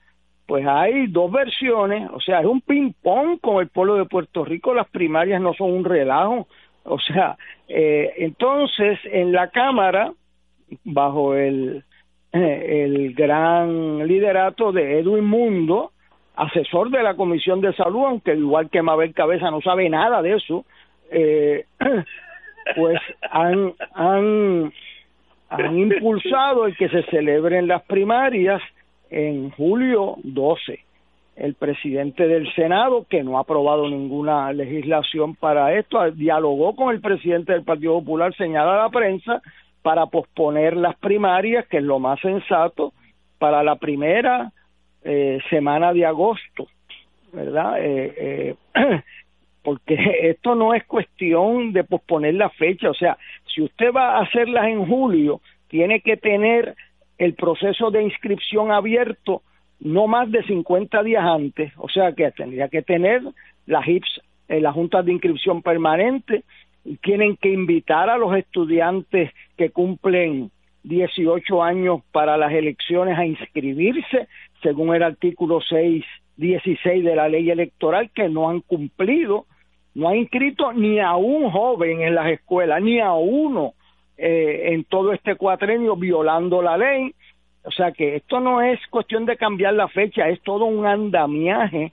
pues hay dos versiones, o sea, es un ping-pong con el pueblo de Puerto Rico, las primarias no son un relajo, o sea, eh, entonces en la Cámara, bajo el el gran liderato de Edwin Mundo, asesor de la Comisión de Salud, aunque igual que Mabel Cabeza no sabe nada de eso, eh, pues han, han, han impulsado el que se celebren las primarias en julio 12. El presidente del Senado, que no ha aprobado ninguna legislación para esto, dialogó con el presidente del Partido Popular, señala a la prensa, para posponer las primarias, que es lo más sensato, para la primera eh, semana de agosto, ¿verdad? Eh, eh, *clears throat* porque esto no es cuestión de posponer la fecha, o sea, si usted va a hacerlas en julio, tiene que tener el proceso de inscripción abierto no más de 50 días antes, o sea que tendría que tener las HIPS, las juntas de inscripción permanente, tienen que invitar a los estudiantes que cumplen 18 años para las elecciones a inscribirse, según el artículo 6, 16 de la ley electoral, que no han cumplido, no han inscrito ni a un joven en las escuelas, ni a uno eh, en todo este cuatrenio violando la ley. O sea que esto no es cuestión de cambiar la fecha, es todo un andamiaje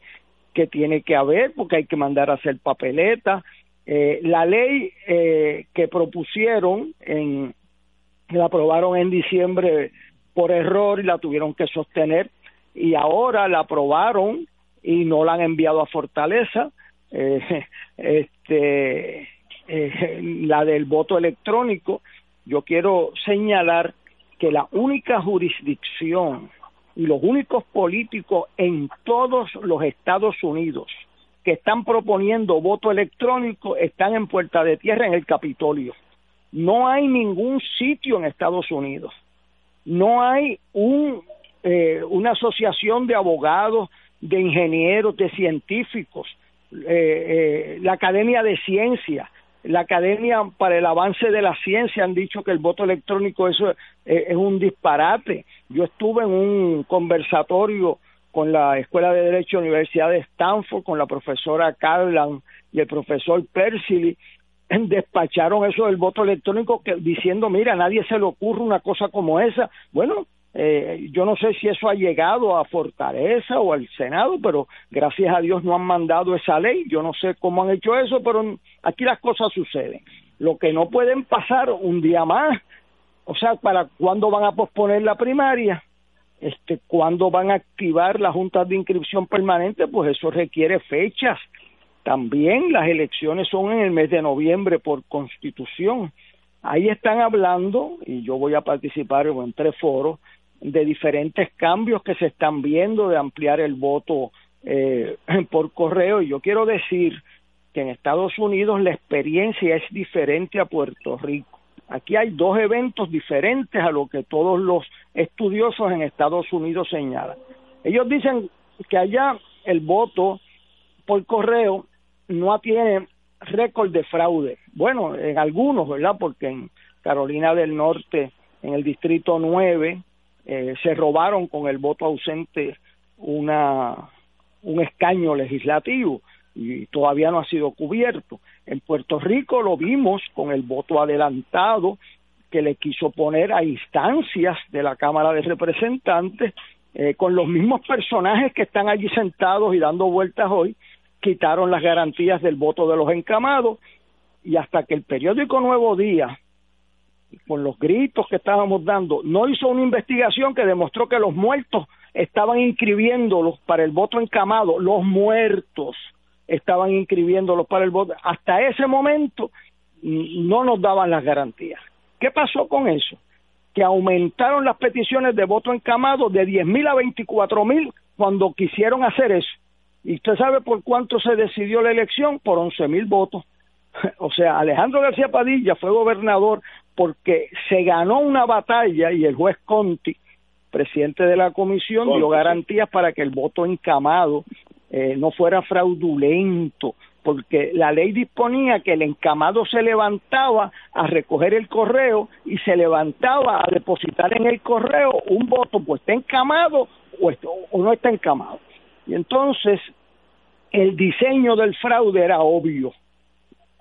que tiene que haber porque hay que mandar a hacer papeletas. Eh, la ley eh, que propusieron en la aprobaron en diciembre por error y la tuvieron que sostener y ahora la aprobaron y no la han enviado a Fortaleza. Eh, *laughs* este eh, la del voto electrónico yo quiero señalar que la única jurisdicción y los únicos políticos en todos los Estados Unidos que están proponiendo voto electrónico están en Puerta de Tierra en el Capitolio. No hay ningún sitio en Estados Unidos. No hay un, eh, una asociación de abogados, de ingenieros, de científicos, eh, eh, la Academia de Ciencias, la Academia para el Avance de la Ciencia han dicho que el voto electrónico eso es un disparate. Yo estuve en un conversatorio con la Escuela de Derecho de la Universidad de Stanford, con la profesora Carlan y el profesor Persily, *laughs* despacharon eso del voto electrónico que, diciendo, mira, a nadie se le ocurre una cosa como esa. Bueno, eh, yo no sé si eso ha llegado a Fortaleza o al Senado, pero gracias a Dios no han mandado esa ley. Yo no sé cómo han hecho eso, pero aquí las cosas suceden. Lo que no pueden pasar un día más, o sea, para cuándo van a posponer la primaria, este, cuándo van a activar las juntas de inscripción permanente, pues eso requiere fechas. También las elecciones son en el mes de noviembre por constitución. Ahí están hablando, y yo voy a participar en tres foros, de diferentes cambios que se están viendo, de ampliar el voto eh, *clears throat* por correo. Y yo quiero decir que en Estados Unidos la experiencia es diferente a Puerto Rico. Aquí hay dos eventos diferentes a lo que todos los estudiosos en Estados Unidos señalan. Ellos dicen que allá el voto por correo no tiene récord de fraude. Bueno, en algunos, ¿verdad? Porque en Carolina del Norte, en el distrito 9, eh, se robaron con el voto ausente una un escaño legislativo y todavía no ha sido cubierto. En Puerto Rico lo vimos con el voto adelantado que le quiso poner a instancias de la Cámara de Representantes eh, con los mismos personajes que están allí sentados y dando vueltas hoy quitaron las garantías del voto de los encamados y hasta que el periódico Nuevo Día, con los gritos que estábamos dando, no hizo una investigación que demostró que los muertos estaban inscribiéndolos para el voto encamado, los muertos estaban inscribiéndolos para el voto, hasta ese momento no nos daban las garantías. ¿Qué pasó con eso? Que aumentaron las peticiones de voto encamado de 10 mil a 24 mil cuando quisieron hacer eso ¿Y usted sabe por cuánto se decidió la elección? Por 11 mil votos. *laughs* O sea, Alejandro García Padilla fue gobernador porque se ganó una batalla y el juez Conti, presidente de la comisión, dio garantías para que el voto encamado eh, no fuera fraudulento, porque la ley disponía que el encamado se levantaba a recoger el correo y se levantaba a depositar en el correo un voto, pues está encamado o, no está encamado. Y entonces el diseño del fraude era obvio,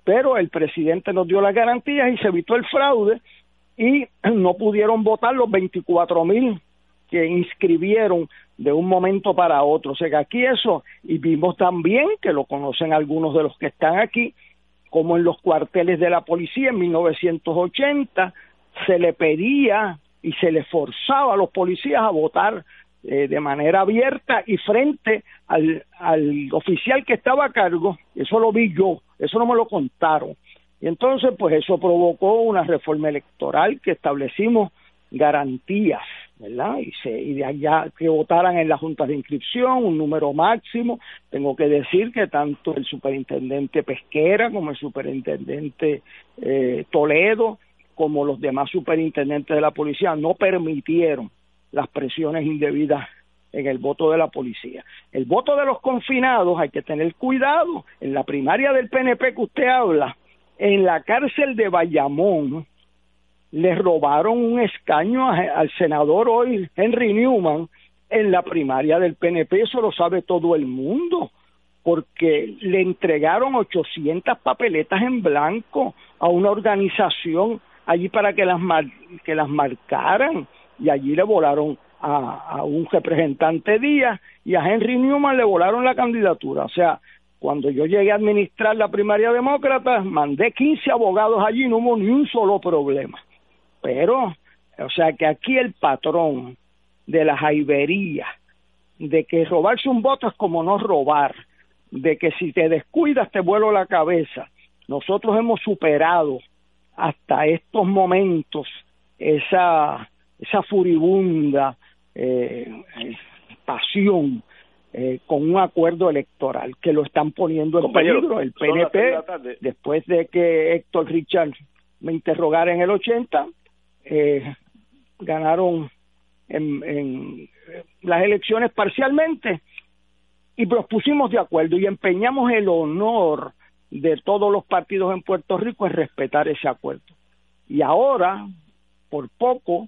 pero el presidente nos dio las garantías y se evitó el fraude y no pudieron votar los 24 mil que inscribieron de un momento para otro. O sea que aquí eso, y vimos también que lo conocen algunos de los que están aquí, como en los cuarteles de la policía en 1980 se le pedía y se le forzaba a los policías a votar eh, de manera abierta y frente al, al oficial que estaba a cargo, eso lo vi yo, eso no me lo contaron. Y entonces, pues eso provocó una reforma electoral que establecimos garantías, ¿verdad? Y, se, y de allá que votaran en las juntas de inscripción un número máximo. Tengo que decir que tanto el superintendente Pesquera como el superintendente eh, Toledo, como los demás superintendentes de la policía, no permitieron las presiones indebidas en el voto de la policía. El voto de los confinados hay que tener cuidado. En la primaria del PNP que usted habla, En la cárcel de Bayamón le robaron un escaño al senador hoy, Henry Newman, en la primaria del PNP, eso lo sabe todo el mundo, porque le entregaron 800 papeletas en blanco a una organización allí para que las, que las marcaran y allí le volaron a, a un representante Díaz y a Henry Newman le volaron la candidatura. O sea, cuando yo llegué a administrar la primaria demócrata, mandé 15 abogados allí, no hubo ni un solo problema. Pero, o sea que aquí el patrón de la jaibería, de que robarse un voto es como no robar, de que si te descuidas te vuelo la cabeza. Nosotros hemos superado hasta estos momentos esa, esa furibunda eh, pasión eh, con un acuerdo electoral que lo están poniendo en peligro. El PNP, después de que Héctor Richard me interrogara en el 80, eh, ganaron en, en las elecciones parcialmente y nos pusimos de acuerdo y empeñamos el honor de todos los partidos en Puerto Rico en respetar ese acuerdo. Y ahora, por poco,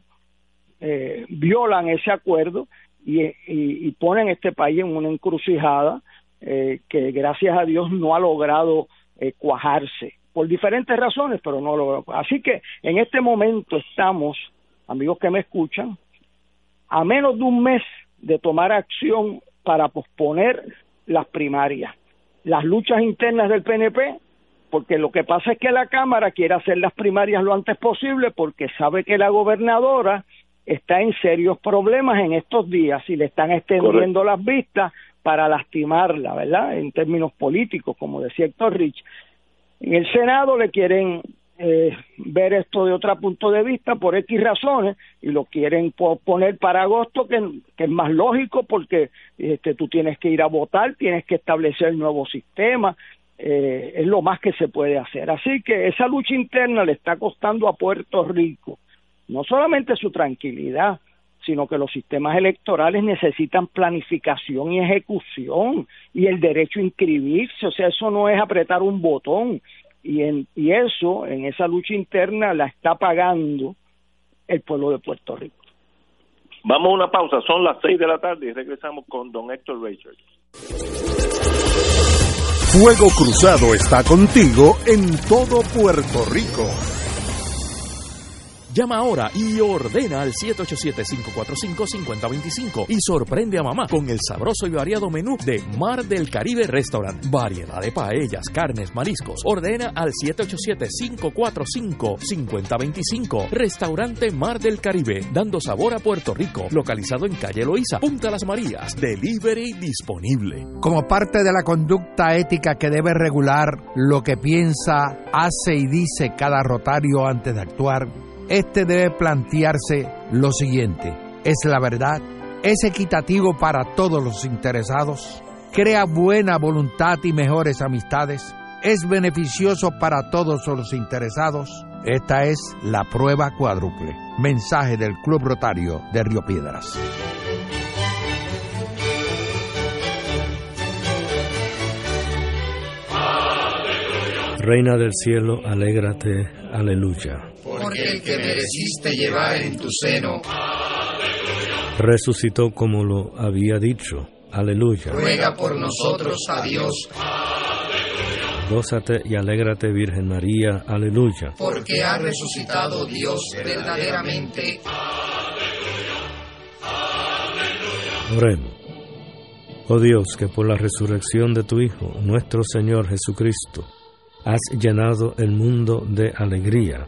eh, violan ese acuerdo y, y, ponen este país en una encrucijada eh, que gracias a Dios no ha logrado eh, cuajarse por diferentes razones, pero no lo Así que en este momento estamos, amigos que me escuchan, a menos de un mes de tomar acción para posponer las primarias. Las luchas internas del PNP, porque lo que pasa es que la Cámara quiere hacer las primarias lo antes posible porque sabe que la gobernadora está en serios problemas en estos días y le están extendiendo las vistas para lastimarla, ¿verdad? En términos políticos, como decía Héctor Rich. En el Senado le quieren eh, ver esto de otro punto de vista por X razones y lo quieren poner para agosto, que, es más lógico porque este, tú tienes que ir a votar, tienes que establecer el nuevo sistema, eh, es lo más que se puede hacer. Así que esa lucha interna le está costando a Puerto Rico no solamente su tranquilidad, sino que los sistemas electorales necesitan planificación y ejecución y el derecho a inscribirse, o sea, eso no es apretar un botón y, en, y eso, en esa lucha interna, la está pagando el pueblo de Puerto Rico. Vamos a una pausa, son las seis de la tarde y regresamos con don Héctor Richards. Fuego Cruzado está contigo en todo Puerto Rico. Llama ahora y ordena al 787-545-5025 y sorprende a mamá con el sabroso y variado menú de Mar del Caribe Restaurant. Variedad de paellas, carnes, mariscos. Ordena al 787-545-5025. Restaurante Mar del Caribe, dando sabor a Puerto Rico. Localizado en calle Loíza, Punta Las Marías. Delivery disponible. Como parte de la conducta ética que debe regular lo que piensa, hace y dice cada rotario antes de actuar, este debe plantearse lo siguiente, ¿es la verdad? ¿Es equitativo para todos los interesados? ¿Crea buena voluntad y mejores amistades? ¿Es beneficioso para todos los interesados? Esta es la prueba cuádruple. Mensaje del Club Rotario de Río Piedras. Reina del cielo, alégrate, aleluya. Porque el que mereciste llevar en tu seno, resucitó como lo había dicho, aleluya. Ruega por nosotros a Dios. Gózate y alégrate, Virgen María, aleluya. Porque ha resucitado Dios verdaderamente. Oremos. Oh Dios, que por la resurrección de tu Hijo, nuestro Señor Jesucristo, has llenado el mundo de alegría.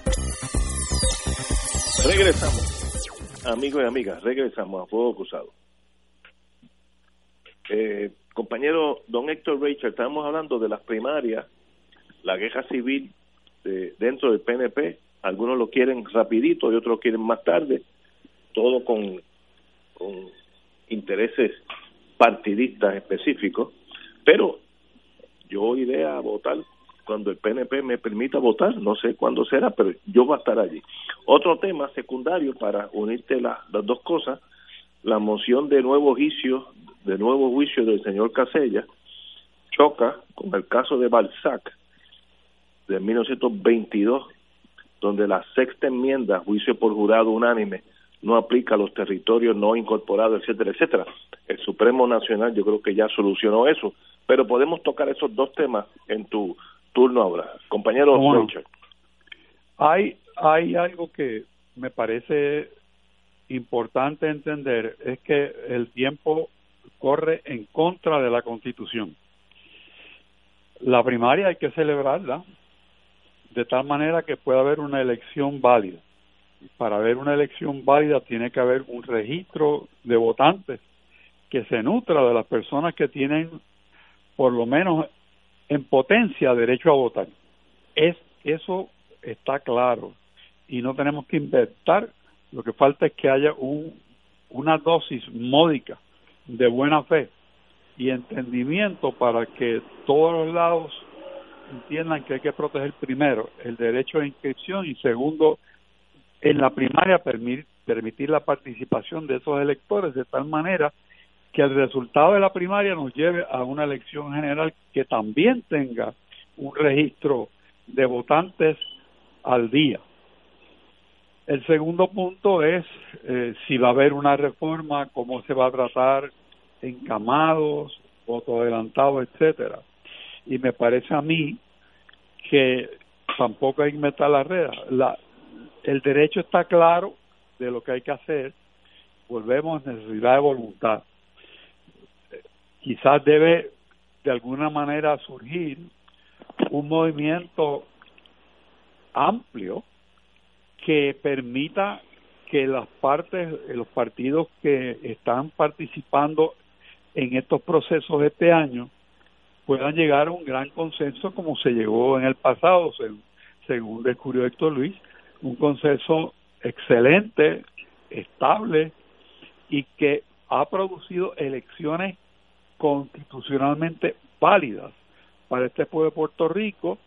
Regresamos, amigos y amigas, regresamos a Fuego Cruzado. Eh, compañero don Héctor Rachel, estamos hablando de las primarias, la guerra civil de, dentro del PNP, algunos lo quieren rapidito y otros lo quieren más tarde, todo con, con intereses partidistas específicos, pero yo iré a votar cuando el PNP me permita votar, no sé cuándo será, pero yo voy a estar allí. Otro tema secundario para unirte las dos cosas, la moción de nuevo juicio, de nuevo juicio del señor Casella, choca con el caso de Balzac de 1922, donde la sexta enmienda, juicio por jurado unánime, no aplica a los territorios no incorporados, etcétera, etcétera. El Supremo Nacional yo creo que ya solucionó eso, pero podemos tocar esos dos temas en tu turno ahora. Compañero Hay, hay algo que me parece importante entender, es que el tiempo corre en contra de la Constitución. La primaria hay que celebrarla de tal manera que pueda haber una elección válida. Para haber una elección válida tiene que haber un registro de votantes que se nutra de las personas que tienen por lo menos en potencia derecho a votar. Es, eso está claro y no tenemos que inventar, lo que falta es que haya un, una dosis módica de buena fe y entendimiento para que todos los lados entiendan que hay que proteger primero el derecho de inscripción y segundo en la primaria permitir, permitir la participación de esos electores de tal manera que el resultado de la primaria nos lleve a una elección general que también tenga un registro de votantes al día. El segundo punto es eh, si va a haber una reforma, cómo se va a tratar encamados, voto adelantado, etcétera. Y me parece a mí que tampoco hay que meter la red. La, el derecho está claro de lo que hay que hacer. Volvemos a necesidad de voluntad quizás debe de alguna manera surgir un movimiento amplio que permita que las partes, los partidos que están participando en estos procesos este año puedan llegar a un gran consenso como se llegó en el pasado, según, según descubrió Héctor Luis, un consenso excelente, estable y que ha producido elecciones constitucionalmente válidas para este pueblo de Puerto Rico,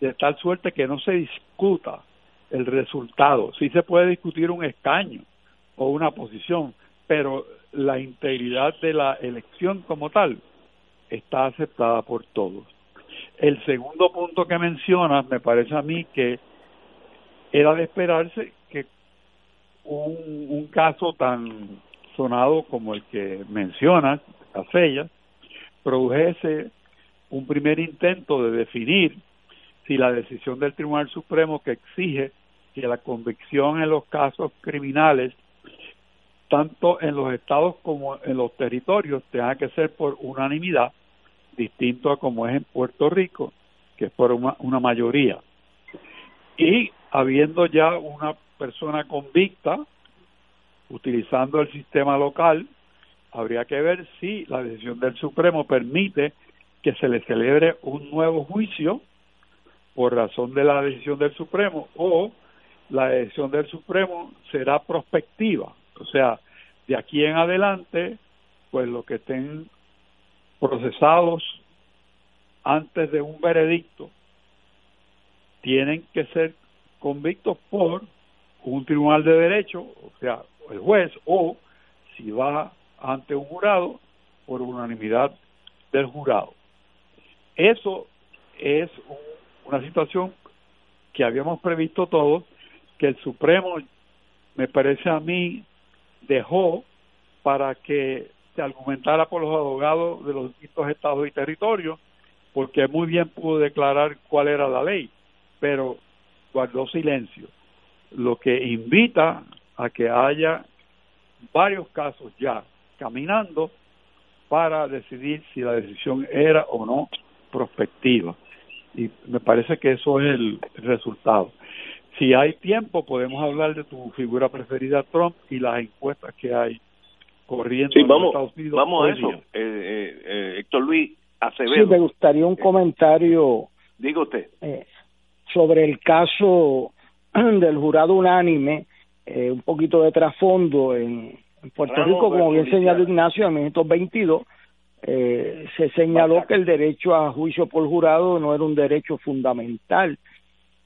de tal suerte que no se discuta el resultado. Sí se puede discutir un escaño o una posición, pero la integridad de la elección como tal está aceptada por todos. El segundo punto que mencionas me parece a mí que era de esperarse que un, un caso tan sonado como el que mencionas Casella, produjese un primer intento de definir si la decisión del Tribunal Supremo que exige que la convicción en los casos criminales, tanto en los estados como en los territorios, tenga que ser por unanimidad, distinto a como es en Puerto Rico, que es por una, una mayoría. Y habiendo ya una persona convicta, utilizando el sistema local, habría que ver si la decisión del Supremo permite que se le celebre un nuevo juicio por razón de la decisión del Supremo o la decisión del Supremo será prospectiva, o sea, de aquí en adelante, pues los que estén procesados antes de un veredicto tienen que ser convictos por un tribunal de derecho, o sea, el juez, o si va ante un jurado por unanimidad del jurado. Eso es una situación que habíamos previsto todos, que el Supremo me parece a mí, dejó para que se argumentara por los abogados de los distintos estados y territorios, porque muy bien pudo declarar cuál era la ley, pero guardó silencio, lo que invita a que haya varios casos ya caminando para decidir si la decisión era o no prospectiva. Y me parece que eso es el resultado. Si hay tiempo, podemos hablar de tu figura preferida, Trump, y las encuestas que hay corriendo en vamos, Estados Unidos. Vamos a eso, eh, eh, eh, Héctor Luis Acevedo. Sí, me gustaría un comentario. Diga usted. sobre el caso *clears throat* del jurado unánime, un poquito de trasfondo en, Puerto Rico, como bien señaló Ignacio, en 1922, eh, se señaló que el derecho a juicio por jurado no era un derecho fundamental.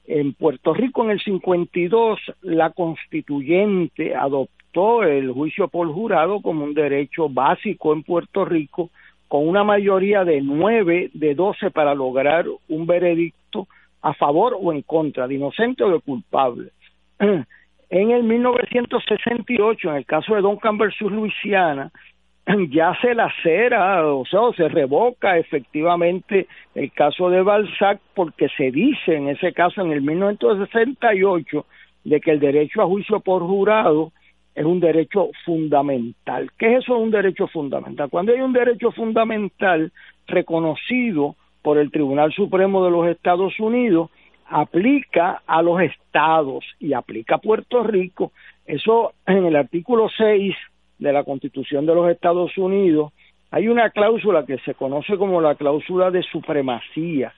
En Puerto Rico, en el 52, la constituyente adoptó el juicio por jurado como un derecho básico en Puerto Rico, con una mayoría de nueve de doce para lograr un veredicto a favor o en contra, de inocente o de culpable. *clears throat* En el 1968, en el caso de Duncan versus Luisiana, *clears throat* ya se lacera, o sea, se revoca efectivamente el caso de Balzac porque se dice en ese caso en el 1968 de que el derecho a juicio por jurado es un derecho fundamental. ¿Qué es eso un derecho fundamental? Cuando hay un derecho fundamental reconocido por el Tribunal Supremo de los Estados Unidos, aplica a los estados y aplica a Puerto Rico. Eso en el artículo 6 de la Constitución de los Estados Unidos hay una cláusula que se conoce como la cláusula de supremacía,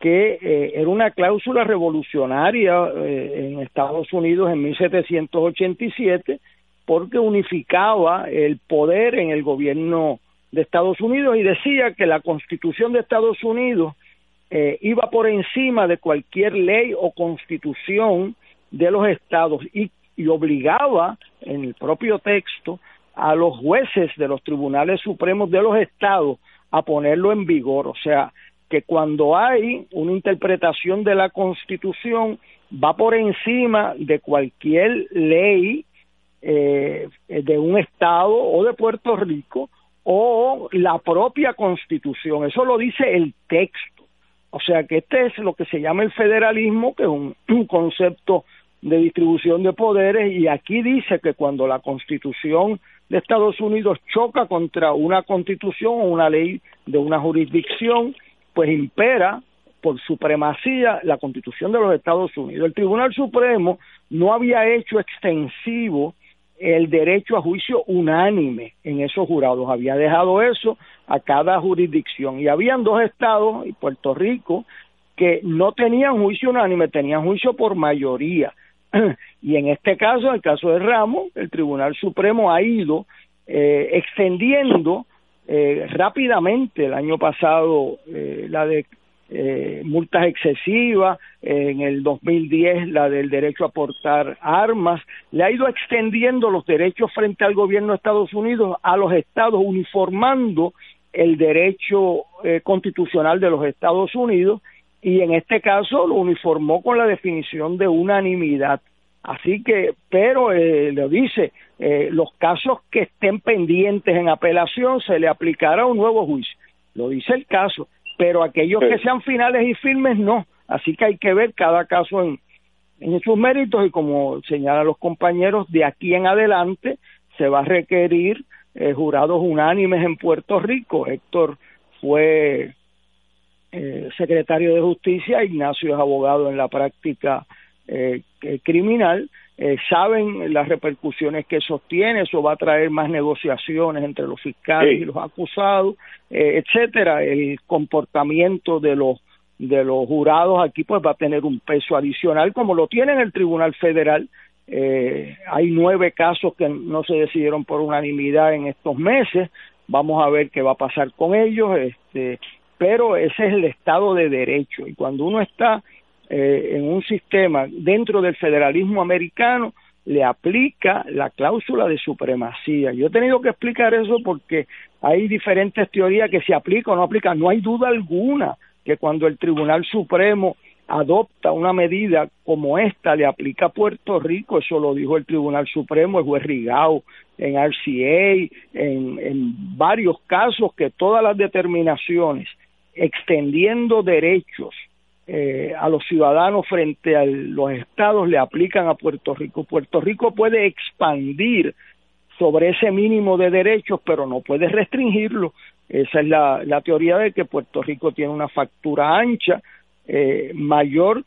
que eh, era una cláusula revolucionaria eh, en Estados Unidos en 1787 porque unificaba el poder en el gobierno de Estados Unidos y decía que la Constitución de Estados Unidos eh, iba por encima de cualquier ley o constitución de los estados y, obligaba en el propio texto a los jueces de los tribunales supremos de los estados a ponerlo en vigor. O sea, que cuando hay una interpretación de la Constitución va por encima de cualquier ley eh, de un Estado o de Puerto Rico o la propia Constitución. Eso lo dice el texto. O sea que este es lo que se llama el federalismo, que es *clears throat* un, concepto de distribución de poderes y aquí dice que cuando la constitución de Estados Unidos choca contra una constitución o una ley de una jurisdicción, pues impera por supremacía la constitución de los Estados Unidos. El Tribunal Supremo no había hecho extensivo el derecho a juicio unánime en esos jurados, había dejado eso a cada jurisdicción. Y habían dos estados y Puerto Rico que no tenían juicio unánime, tenían juicio por mayoría. *clears throat* y en este caso, en el caso de Ramos, el Tribunal Supremo ha ido eh, extendiendo eh, rápidamente. El año pasado eh, la de eh, multas excesivas, en el 2010 la del derecho a portar armas, le ha ido extendiendo los derechos frente al gobierno de Estados Unidos a los estados, uniformando el derecho eh, constitucional de los Estados Unidos y en este caso lo uniformó con la definición de unanimidad. Así que, pero eh, le dice, eh, los casos que estén pendientes en apelación se le aplicará un nuevo juicio. Lo dice el caso pero aquellos que sean finales y firmes no. Así que hay que ver cada caso en, en sus méritos y como señalan los compañeros, de aquí en adelante se va a requerir eh, jurados unánimes en Puerto Rico. Héctor fue eh, secretario de Justicia, Ignacio es abogado en la práctica eh, criminal eh, saben las repercusiones que eso tiene, eso va a traer más negociaciones entre los fiscales y los acusados, eh, etcétera. El comportamiento de los de los jurados aquí pues va a tener un peso adicional como lo tiene en el Tribunal Federal. Eh, hay nueve casos que no se decidieron por unanimidad en estos meses. Vamos a ver qué va a pasar con ellos. Este, pero ese es el Estado de Derecho y cuando uno está eh, en un sistema dentro del federalismo americano le aplica la cláusula de supremacía. Yo he tenido que explicar eso porque hay diferentes teorías que se aplica o no aplica. No hay duda alguna que cuando el Tribunal Supremo adopta una medida como esta, le aplica a Puerto Rico, eso lo dijo el Tribunal Supremo, el juez Rigao, en RCA, en, en varios casos que todas las determinaciones extendiendo derechos eh, a los ciudadanos frente a los estados le aplican a Puerto Rico. Puerto Rico puede expandir sobre ese mínimo de derechos, pero no puede restringirlo. Esa es la, la teoría de que Puerto Rico tiene una factura ancha eh, mayor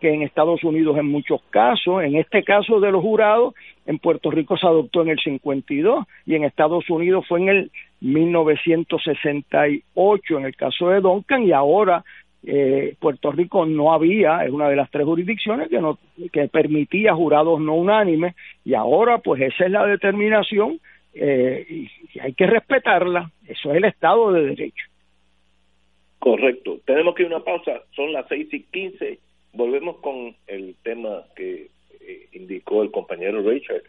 que en Estados Unidos en muchos casos. En este caso de los jurados, en Puerto Rico se adoptó en el 52 y en Estados Unidos fue en el 1968 en el caso de Duncan y ahora eh, Puerto Rico no había, es una de las tres jurisdicciones que, no, que permitía jurados no unánimes y ahora pues esa es la determinación eh, y, hay que respetarla, eso es el Estado de Derecho. Correcto, tenemos que ir a una pausa, son las seis y quince, volvemos con el tema que eh, indicó el compañero Richard,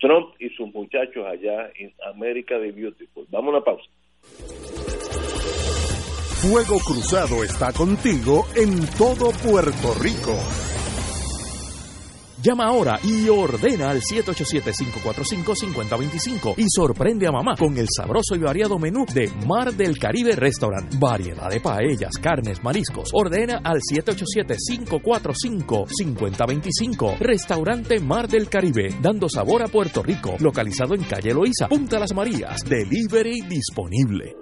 Trump y sus muchachos allá en América de Beautiful. Vamos a una pausa. Fuego Cruzado está contigo en todo Puerto Rico. Llama ahora y ordena al 787-545-5025 y sorprende a mamá con el sabroso y variado menú de Mar del Caribe Restaurant. Variedad de paellas, carnes, mariscos. Ordena al 787-545-5025. Restaurante Mar del Caribe, dando sabor a Puerto Rico. Localizado en calle Loíza, Punta Las Marías. Delivery disponible.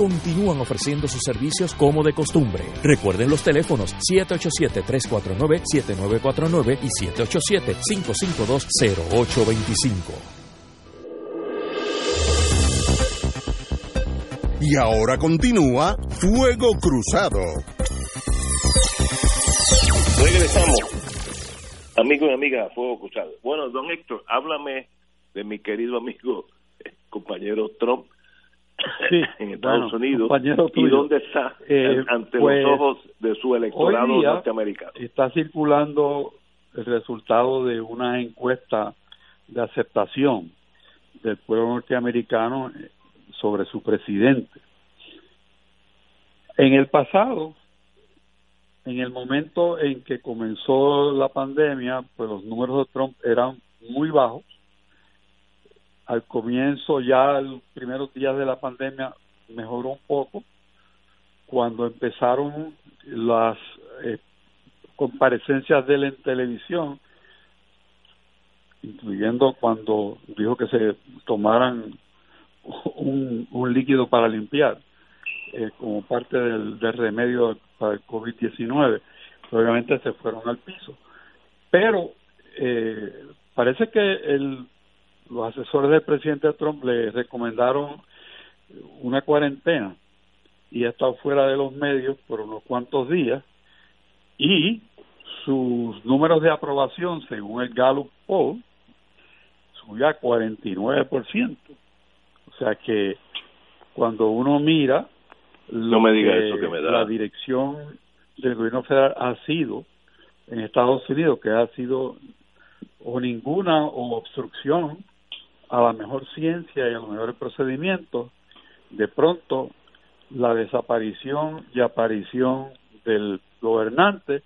continúan ofreciendo sus servicios como de costumbre. Recuerden los teléfonos 787-349-7949 y 787-552-0825. Y ahora continúa Fuego Cruzado. Regresamos. Amigos y amigas, Fuego Cruzado. Bueno, don Héctor, háblame de mi querido amigo, eh, compañero Trump, sí, *laughs* en Estados bueno, Unidos y dónde está Eh, ante pues, los ojos de su electorado hoy día norteamericano. Está circulando el resultado de una encuesta de aceptación del pueblo norteamericano eh, sobre su presidente. En el pasado, en el momento en que comenzó la pandemia, pues los números de Trump eran muy bajos. Al comienzo, ya los primeros días de la pandemia, mejoró un poco. Cuando empezaron las eh, comparecencias de él en televisión, incluyendo cuando dijo que se tomaran un, un líquido para limpiar eh, como parte del, del remedio para el COVID-19. Obviamente se fueron al piso. Pero eh, parece que el, los asesores del presidente Trump le recomendaron una cuarentena y ha estado fuera de los medios por unos cuantos días y sus números de aprobación según el Gallup Poll subió a 49%. O sea que cuando uno mira lo No me diga eso que me da. la dirección del gobierno federal ha sido en Estados Unidos, que ha sido o ninguna o obstrucción a la mejor ciencia y a los mejores procedimientos, de pronto la desaparición y aparición del gobernante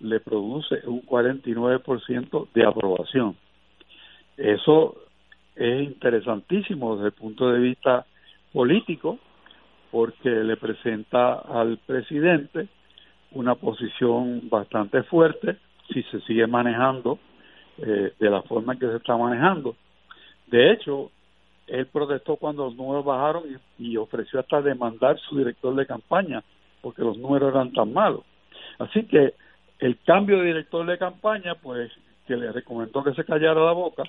le produce un 49% de aprobación. Eso es interesantísimo desde el punto de vista político porque le presenta al presidente una posición bastante fuerte si se sigue manejando eh, de la forma en que se está manejando. De hecho, él protestó cuando los números bajaron y, ofreció hasta demandar su director de campaña porque los números eran tan malos. Así que el cambio de director de campaña, pues que le recomendó que se callara la boca,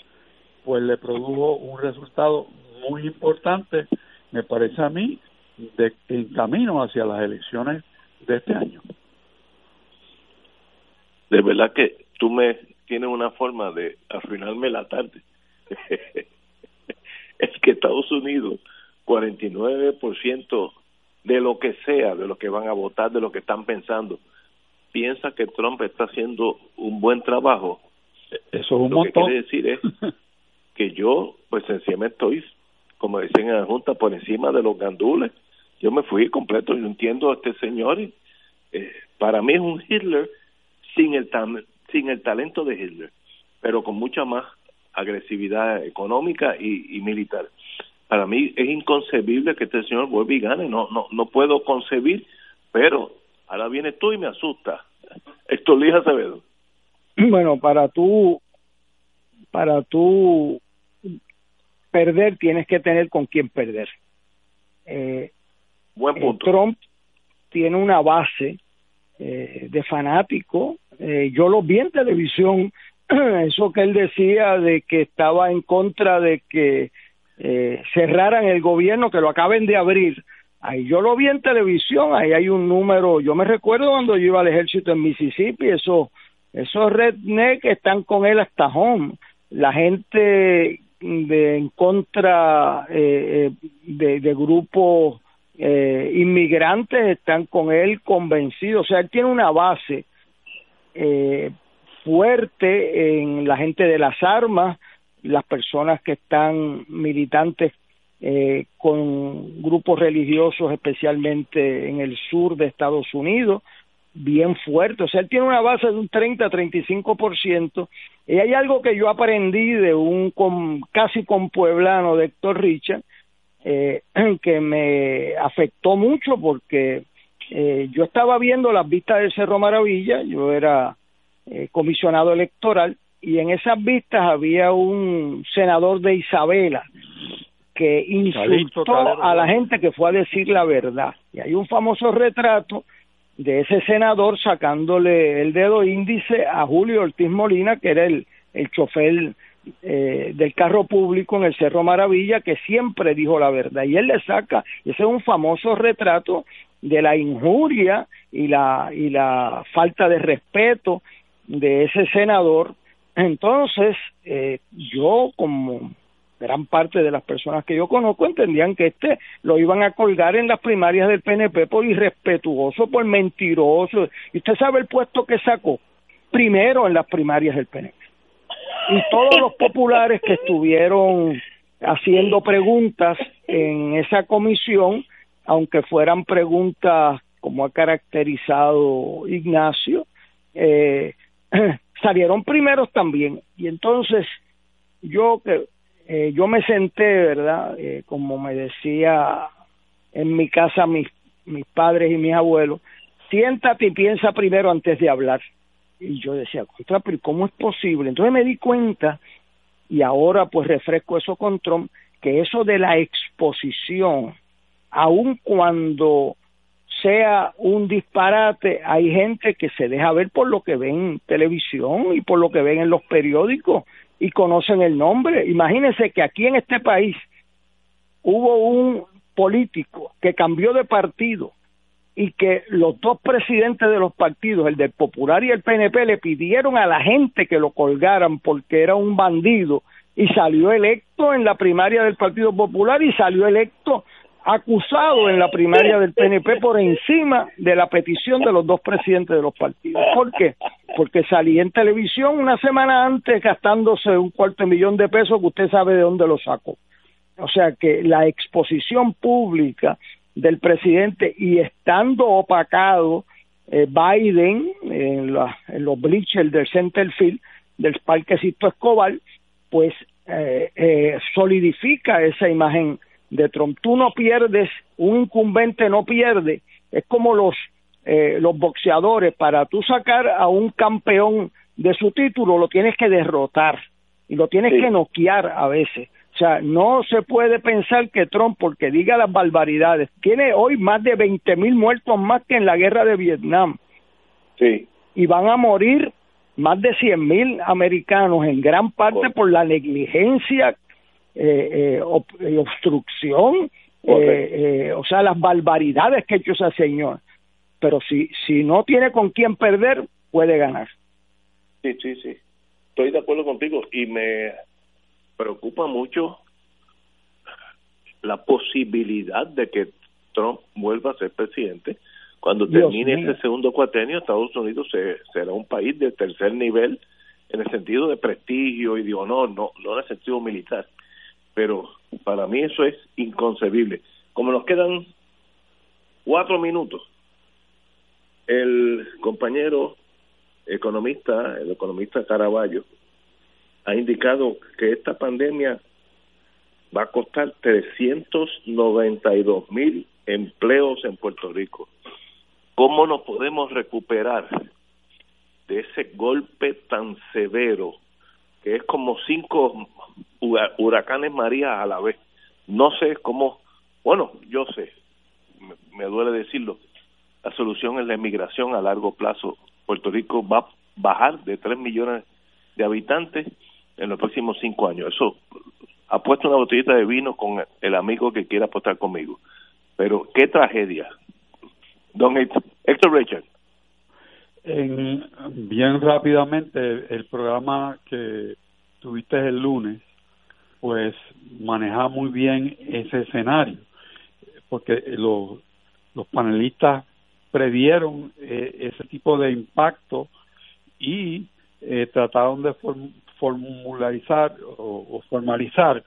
pues le produjo un resultado muy importante, me parece a mí, de, en camino hacia las elecciones de este año. De verdad que tú me tienes una forma de arruinarme la tarde. *laughs* es que Estados Unidos, 49% de lo que sea, de lo que van a votar, de lo que están pensando, piensa que Trump está haciendo un buen trabajo. Eso es un lo que quiere decir es *laughs* que yo, pues sencillamente estoy, como dicen en la Junta, por encima de los gandules. Yo me fui completo, yo entiendo a este señor y eh, para mí es un Hitler sin el, sin el talento de Hitler, pero con mucha más agresividad económica y, militar. Para mí es inconcebible que este señor vuelva y gane, no, no, no puedo concebir, pero ahora viene tú y me asusta. Esto Lija Acevedo. Bueno, para tú, para tú perder tienes que tener con quién perder. Eh, Buen punto. Trump tiene una base eh, de fanático. Eh, yo lo vi en televisión *clears throat* eso que él decía de que estaba en contra de que eh, cerraran el gobierno, que lo acaben de abrir. Ahí yo lo vi en televisión, ahí hay un número, yo me recuerdo cuando yo iba al ejército en Mississippi, eso, esos redneck están con él hasta home. La gente de en contra eh, eh de, de grupos eh, inmigrantes están con él convencidos, o sea, él tiene una base eh, fuerte en la gente de las armas, las personas que están militantes eh, con grupos religiosos, especialmente en el sur de Estados Unidos, bien fuerte. O sea, él tiene una base de un 30-35%. Y hay algo que yo aprendí de un casi compueblano de Héctor Richard, eh, *clears throat* que me afectó mucho porque eh, yo estaba viendo las vistas del Cerro Maravilla, yo era eh, comisionado electoral y en esas vistas había un senador de Isabela que insultó a la gente que fue a decir la verdad. Y hay un famoso retrato de ese senador sacándole el dedo índice a Julio Ortiz Molina, que era el, el chofer eh, del carro público en el Cerro Maravilla, que siempre dijo la verdad. Y él le saca, ese es un famoso retrato de la injuria y la, y la falta de respeto de ese senador. Entonces, eh, yo como gran parte de las personas que yo conozco entendían que este lo iban a colgar en las primarias del PNP por irrespetuoso, por mentiroso. Y usted sabe el puesto que sacó primero en las primarias del PNP. Y todos los populares que estuvieron haciendo preguntas en esa comisión, aunque fueran preguntas como ha caracterizado Ignacio, eh, *clears throat* salieron primeros también. Y entonces yo que eh, yo me senté, ¿verdad? Eh, como me decía en mi casa mis, mis padres y mis abuelos, siéntate y piensa primero antes de hablar. Y yo decía, contra, pero ¿cómo es posible? Entonces me di cuenta, y ahora pues refresco eso con Trump, que eso de la exposición, aun cuando sea un disparate, hay gente que se deja ver por lo que ven en televisión y por lo que ven en los periódicos y conocen el nombre. Imagínense que aquí en este país hubo un político que cambió de partido y que los dos presidentes de los partidos, el del Popular y el PNP, le pidieron a la gente que lo colgaran porque era un bandido y salió electo en la primaria del Partido Popular y salió electo acusado en la primaria del PNP por encima de la petición de los dos presidentes de los partidos. ¿Por qué? Porque salí en televisión una semana antes gastándose un cuarto millón de pesos que usted sabe de dónde lo sacó. O sea que la exposición pública del presidente y estando opacado eh, Biden en, los bleachers del Centerfield del Parquecito Escobar, pues eh, eh, solidifica esa imagen de Trump. Tú no pierdes, un incumbente no pierde. Es como los eh, los boxeadores, para tú sacar a un campeón de su título, lo tienes que derrotar y lo tienes que noquear a veces. O sea, no se puede pensar que Trump, porque diga las barbaridades, tiene hoy más de 20 mil muertos más que en la guerra de Vietnam. Sí. Y van a morir más de 100 mil americanos, en gran parte por la negligencia, eh, eh, eh obstrucción, eh, o sea, las barbaridades que ha hecho ese señor. Pero si, si no tiene con quién perder, puede ganar. Sí, sí, sí. Estoy de acuerdo contigo y me preocupa mucho la posibilidad de que Trump vuelva a ser presidente. Cuando termine ese segundo cuatrenio, Estados Unidos será un país de tercer nivel en el sentido de prestigio y de honor, no, no en el sentido militar. Pero para mí eso es inconcebible. Como nos quedan cuatro minutos, el compañero economista, el economista Caraballo, ha indicado que esta pandemia va a costar 392 mil empleos en Puerto Rico. ¿Cómo nos podemos recuperar de ese golpe tan severo que es como cinco huracanes María a la vez? No sé cómo, bueno, yo sé, me, duele decirlo, la solución es la emigración a largo plazo. Puerto Rico va a bajar de 3 millones de habitantes en los próximos cinco años. Eso, apuesto una botellita de vino con el amigo que quiera apostar conmigo. Pero qué tragedia. Don Héctor Richard. En, bien rápidamente, el programa que tuviste el lunes, pues maneja muy bien ese escenario, porque los, los panelistas previeron eh, ese tipo de impacto y eh, trataron de formularizar o, formalizar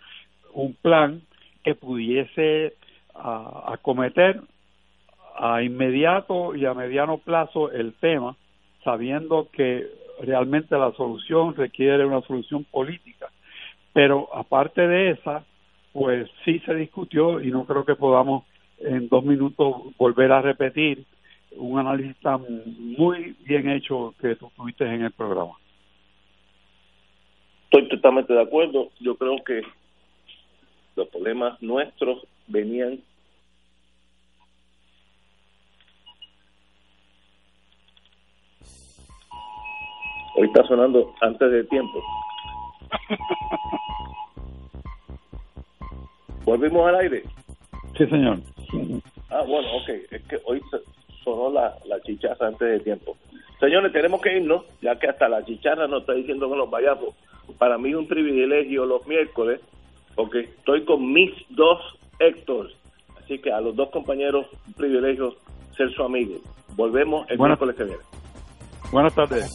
un plan que pudiese acometer a inmediato y a mediano plazo el tema, sabiendo que realmente la solución requiere una solución política. Pero aparte de esa, pues sí se discutió y no creo que podamos en dos minutos volver a repetir un análisis tan muy bien hecho que tú tuviste en el programa. Estoy totalmente de acuerdo. Yo creo que los problemas nuestros venían Hoy está sonando antes de tiempo. ¿Volvimos al aire? Sí, señor. Ah, bueno, ok. Es que hoy sonó la, la chicharra antes de tiempo. Señores, tenemos que irnos, ya que hasta la chicharra nos está diciendo que nos vayamos para mí es un privilegio los miércoles, porque estoy con mis dos Héctor. Así que a los dos compañeros, un privilegio ser su amigo. Volvemos el miércoles que viene. Buenas tardes.